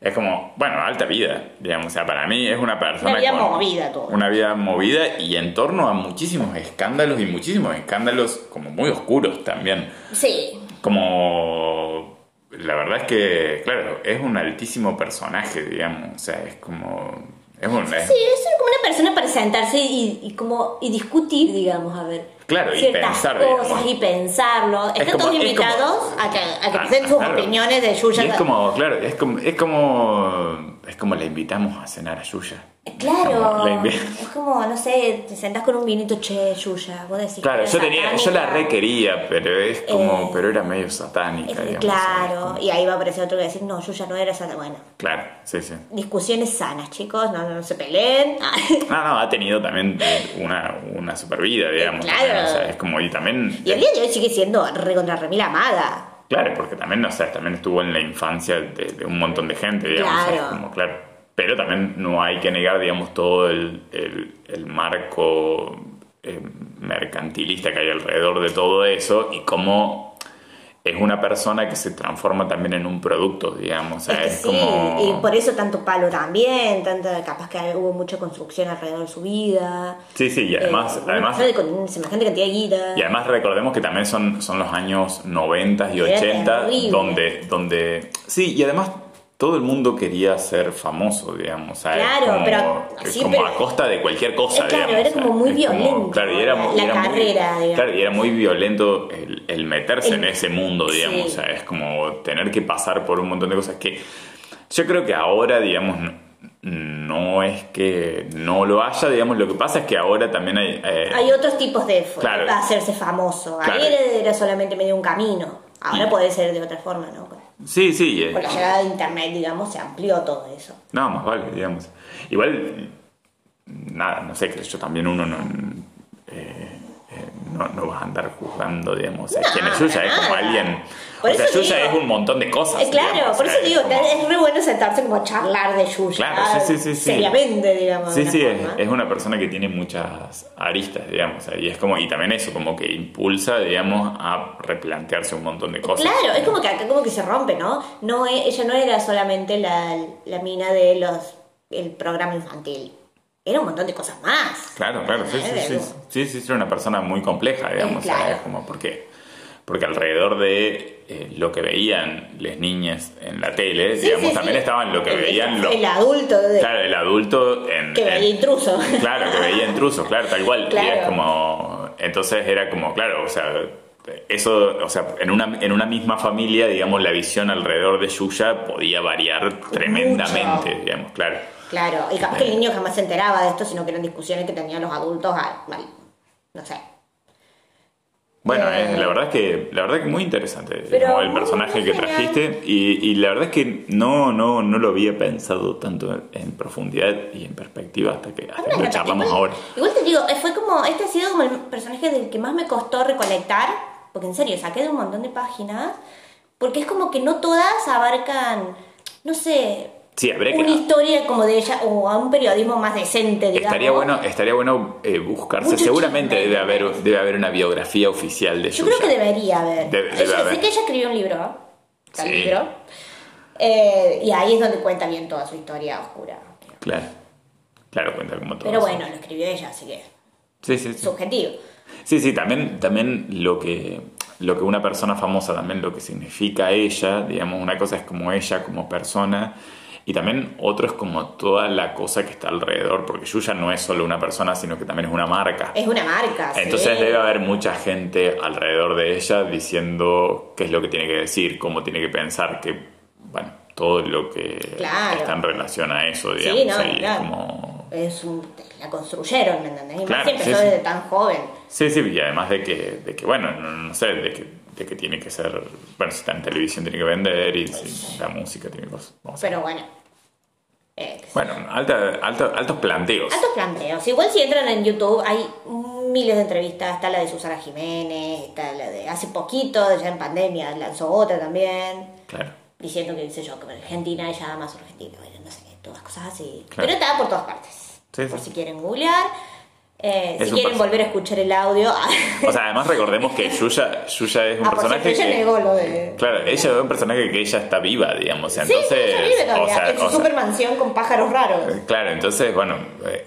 Es como, bueno, alta vida, digamos. O sea, para mí es una persona. Una vida con- movida, todo. Una vida movida y en torno a muchísimos escándalos y muchísimos escándalos como muy oscuros también. Sí, Como. La verdad es que, claro, es un altísimo personaje, digamos. O sea, es como. Es un. Sí, es como una persona para sentarse y, y como y discutir, digamos, a ver. Claro, y ciertas pensar, cosas digamos. y pensarlo. Están como- todos es invitados como- a que, a que Ah, presenten sus claro. opiniones de Yuya. Y es como, claro, es como, es como. Es como la invitamos a cenar a Yuya. Claro, la es como, no sé, te sentás con un vinito, che, Yuya, vos decís. Claro, yo tenía, yo la requería, pero es como, Eh, pero era medio satánica, Es- digamos. claro, ¿sabes? y ahí va a aparecer otro que va a decir, no, Yuya no era satánica. Bueno, Claro, sí, sí. discusiones sanas, chicos, no, no se peleen. No, no, ha tenido también una, una super vida, digamos. Claro. también, o sea, es como, y también. y el día de hoy sigue siendo re contra remil amada. Claro, porque también, o sea, también estuvo en la infancia de, de un montón de gente, digamos. o sea, como, claro. Pero también no hay que negar, digamos, todo el, el- el marco eh, mercantilista que hay alrededor de todo eso y cómo es una persona que se transforma también en un producto, digamos. O sea, Es que es sí, como... y por eso tanto palo también, tanta, capaz que hubo mucha construcción alrededor de su vida. Sí, sí, y además... Eh, además con semejante cantidad de guita. Y además recordemos que también son, son los años 90 y Era 80 terrible. donde, donde... Sí, y además todo el mundo quería ser famoso, digamos. Claro, como- pero- sí, como pero- a costa de cualquier cosa, claro, digamos, era como muy violento claro, y era, la- la era muy- carrera, digamos. Claro, y era muy violento el, el meterse El- en ese mundo, digamos. sí. Es como tener que pasar por un montón de cosas que... Yo creo que ahora, digamos... no- no es que no lo haya, digamos, lo que pasa es que ahora también hay... eh, Hay otros tipos de Claro. para hacerse famoso. Claro. Ahí era, era solamente medio un camino. Ahora Y- puede ser de otra forma, ¿no? Sí, sí. eh, Con la llegada de internet, digamos, se amplió todo eso. No, más vale, digamos. Igual, nada, no sé, que yo también uno no, eh, eh, no, no vas a andar juzgando, digamos. No, quién es Yuya, es como alguien... Por o sea, Yuya digo- es un montón de cosas. Eh, claro, digamos, por eso sea, digo, es como- es re bueno sentarse como a charlar de Yuya. Claro, sí, sí, sí. Seriamente, digamos. Sí, sí, es, forma. es una persona que tiene muchas aristas, digamos, y es como, y también eso, como que impulsa, digamos, a replantearse un montón de cosas. Claro, es como que acá como que se rompe, ¿no? no e- ella no era solamente la, la mina de los el programa infantil. Era un montón de cosas más. Claro, claro, sí, sí, sí, sí, sí, sí, era una persona muy compleja, digamos, o sea, claro. es como porque, porque alrededor de eh, lo que veían las niñas en la tele, Sí, digamos, sí, también sí. estaban lo que El- veían los... El adulto de- Claro, el adulto en... que en- veía intruso. Claro, que veía intrusos, claro, tal cual. Y Claro. es como. Entonces era como, claro, o sea, eso, o sea, en una, en una misma familia, digamos, la visión alrededor de Yuya podía variar tremendamente, Mucho. digamos, claro. Claro, y capaz que el niño jamás se enteraba de esto, sino que eran discusiones que tenían los adultos al, al- no sé. Bueno, Eh. es- la verdad es que la verdad que muy interesante Pero como el personaje que trajiste y, y la verdad es que no, no, no lo había pensado tanto en profundidad y en perspectiva hasta que, hasta que lo charlamos igual, ahora. Igual te digo, eh, fue como, este ha sido como el personaje del que más me costó recolectar, porque en serio, saqué de un montón de páginas, porque es como que no todas abarcan, no sé, Sí, habría que- una historia como de ella, o a un periodismo más decente, digamos. Estaría bueno, estaría bueno eh, buscarse. Mucho Seguramente chisme. debe haber, debe haber una biografía oficial de Yo creo que debería haber. Debe- debe Ella- haber. Sé que ella escribió un libro, Sí. libro, eh, y ahí es donde cuenta bien toda su historia oscura. Claro. Claro, cuenta como todo. Pero eso. bueno, lo escribió ella, así que Sí, sí, sí. subjetivo. Sí, sí, también, también lo que lo que una persona famosa también lo que significa ella, digamos, una cosa es como ella como persona y también otro es como toda la cosa que está alrededor, porque Yuya no es solo una persona, sino que también es una marca. Es una marca. sí. Entonces debe haber mucha gente alrededor de ella diciendo qué es lo que tiene que decir, cómo tiene que pensar, que, bueno, todo lo que Claro. está en relación a eso, digamos. Sí, no, es claro. como... Es un- la construyeron, ¿me entendés? Y más Claro, empezó sí, sí. desde tan joven. Sí, sí, y además de que, de que bueno, no, no sé, de que, de que tiene que ser, bueno, si está en televisión tiene que vender y si la música tiene cosas. Vamos a ver. Pero bueno. Eh, qué Bueno, alta, alta- altos planteos. Altos planteos. Igual si entran en YouTube hay miles de entrevistas. Está la de Susana Jiménez, está la de hace poquito, ya en pandemia, lanzó otra también. Claro. Diciendo que, qué sé yo, que Argentina ella ama a su Argentina. Bueno, no sé, todas cosas así. Claro. Pero está por todas partes. Sí, por sí. si quieren googlear. Eh, si quieren volver a escuchar el audio. O sea, además recordemos que Yuya, Yuya es un Ah, personaje ella que... negó lo de... Claro, ella es un personaje que ella está viva, digamos. Sí, Entonces, sí, ella vive todavía, o sea, en su o sea, super mansión con pájaros raros. Claro, entonces, bueno, eh,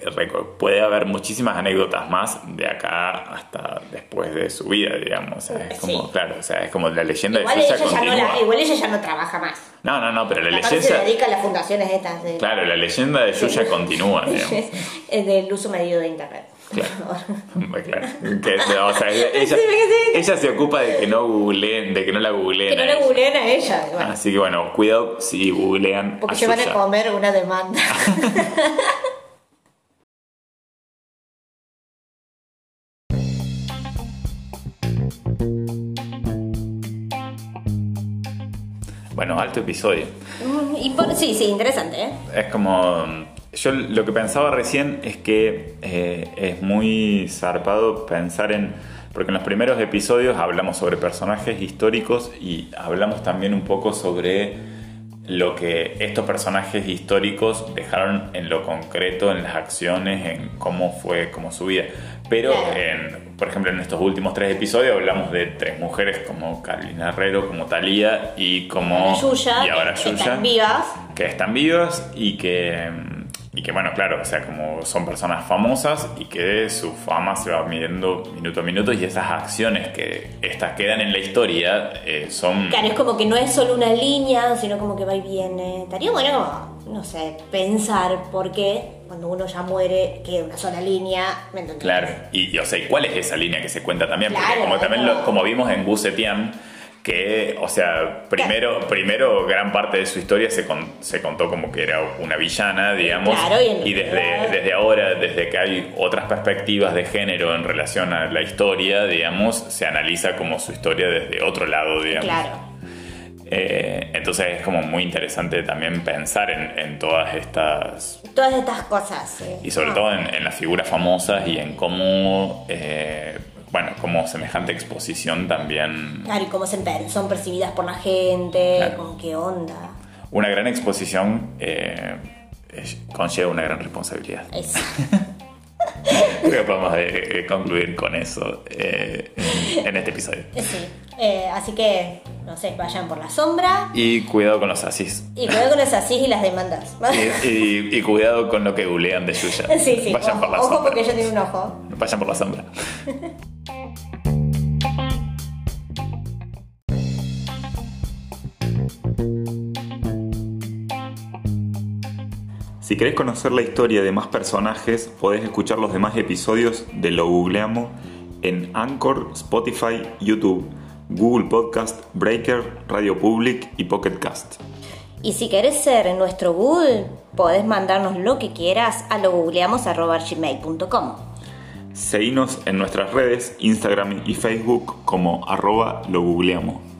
puede haber muchísimas anécdotas más de acá hasta después de su vida, digamos. O sea, es como, Sí. claro, o sea, es como la leyenda Igual de ella, Yuya ya no la- igual ella ya no trabaja más. No, no, no, pero la Aparte se leyenda... dedica a las fundaciones estas de, Claro, la leyenda de Yuya continúa, digamos. es del uso medido de internet. Claro. Claro. Que, no, o sea, ella, ella se ocupa de que no googleen, de que no la googleen. que no a le ella. googleen a ella. bueno, Así que bueno, cuidado si googlean porque a se van a comer una demanda. Bueno, alto episodio. Mm, y por, sí, sí, interesante, ¿eh? Es como. Yo lo que pensaba recién es que eh, es muy zarpado pensar en. Porque en los primeros episodios hablamos sobre personajes históricos y hablamos también un poco sobre lo que estos personajes históricos dejaron en lo concreto, en las acciones, en cómo fue como su vida. Pero, en, por ejemplo, en estos últimos tres episodios hablamos de tres mujeres como Carolina Herrero, como Talía y como... Yuya, y ahora que Yuya están vivas. que están vivas y que, y que, bueno, claro, o sea, como son personas famosas y que su fama se va midiendo minuto a minuto y esas acciones que estas quedan en la historia eh, son... Claro, es como que no es solo una línea, sino como que va y viene. Estaría bueno, no sé, pensar por qué cuando uno ya muere queda una sola línea. ¿me entendés? Claro, y, y, o sea, ¿y cuál es esa línea que se cuenta también? Porque Claro, como también no. lo- como vimos en Gusetian, que, o sea, primero, primero gran parte de su historia se, con- se contó como que era una villana, digamos, Claro, y y desde, desde ahora, desde que hay otras perspectivas de género en relación a la historia, digamos, se analiza como su historia desde otro lado, digamos. Claro. Eh, entonces es como muy interesante también pensar en, en todas estas Todas estas cosas. sí. y sobre Ah. todo en, en las figuras famosas y en cómo, eh, bueno, como semejante exposición también, Claro, y cómo son percibidas por la gente, Claro. con qué onda. una gran exposición eh, conlleva una gran responsabilidad. Es, Creo que podemos eh, eh, concluir con eso eh, en, en este episodio. sí. Eh, así que, no sé, vayan por la sombra. Y cuidado con los asis. Y cuidado con los asis y las demandas. Y, y, cuidado con lo que googlean de Yuya. Sí, sí. Vayan ojo, por la sombra. Ojo porque yo tengo un ojo. Vayan por la sombra. Si querés conocer la historia de más personajes, podés escuchar los demás episodios de Lo Googleamos en Anchor, Spotify, YouTube Google Podcast, Breaker, Radio Public y Pocket Cast. Y si querés ser nuestro Google, podés mandarnos lo que quieras a logoogleamos.gmail.com. Seguinos en nuestras redes, Instagram y Facebook como arroba lo googleamos.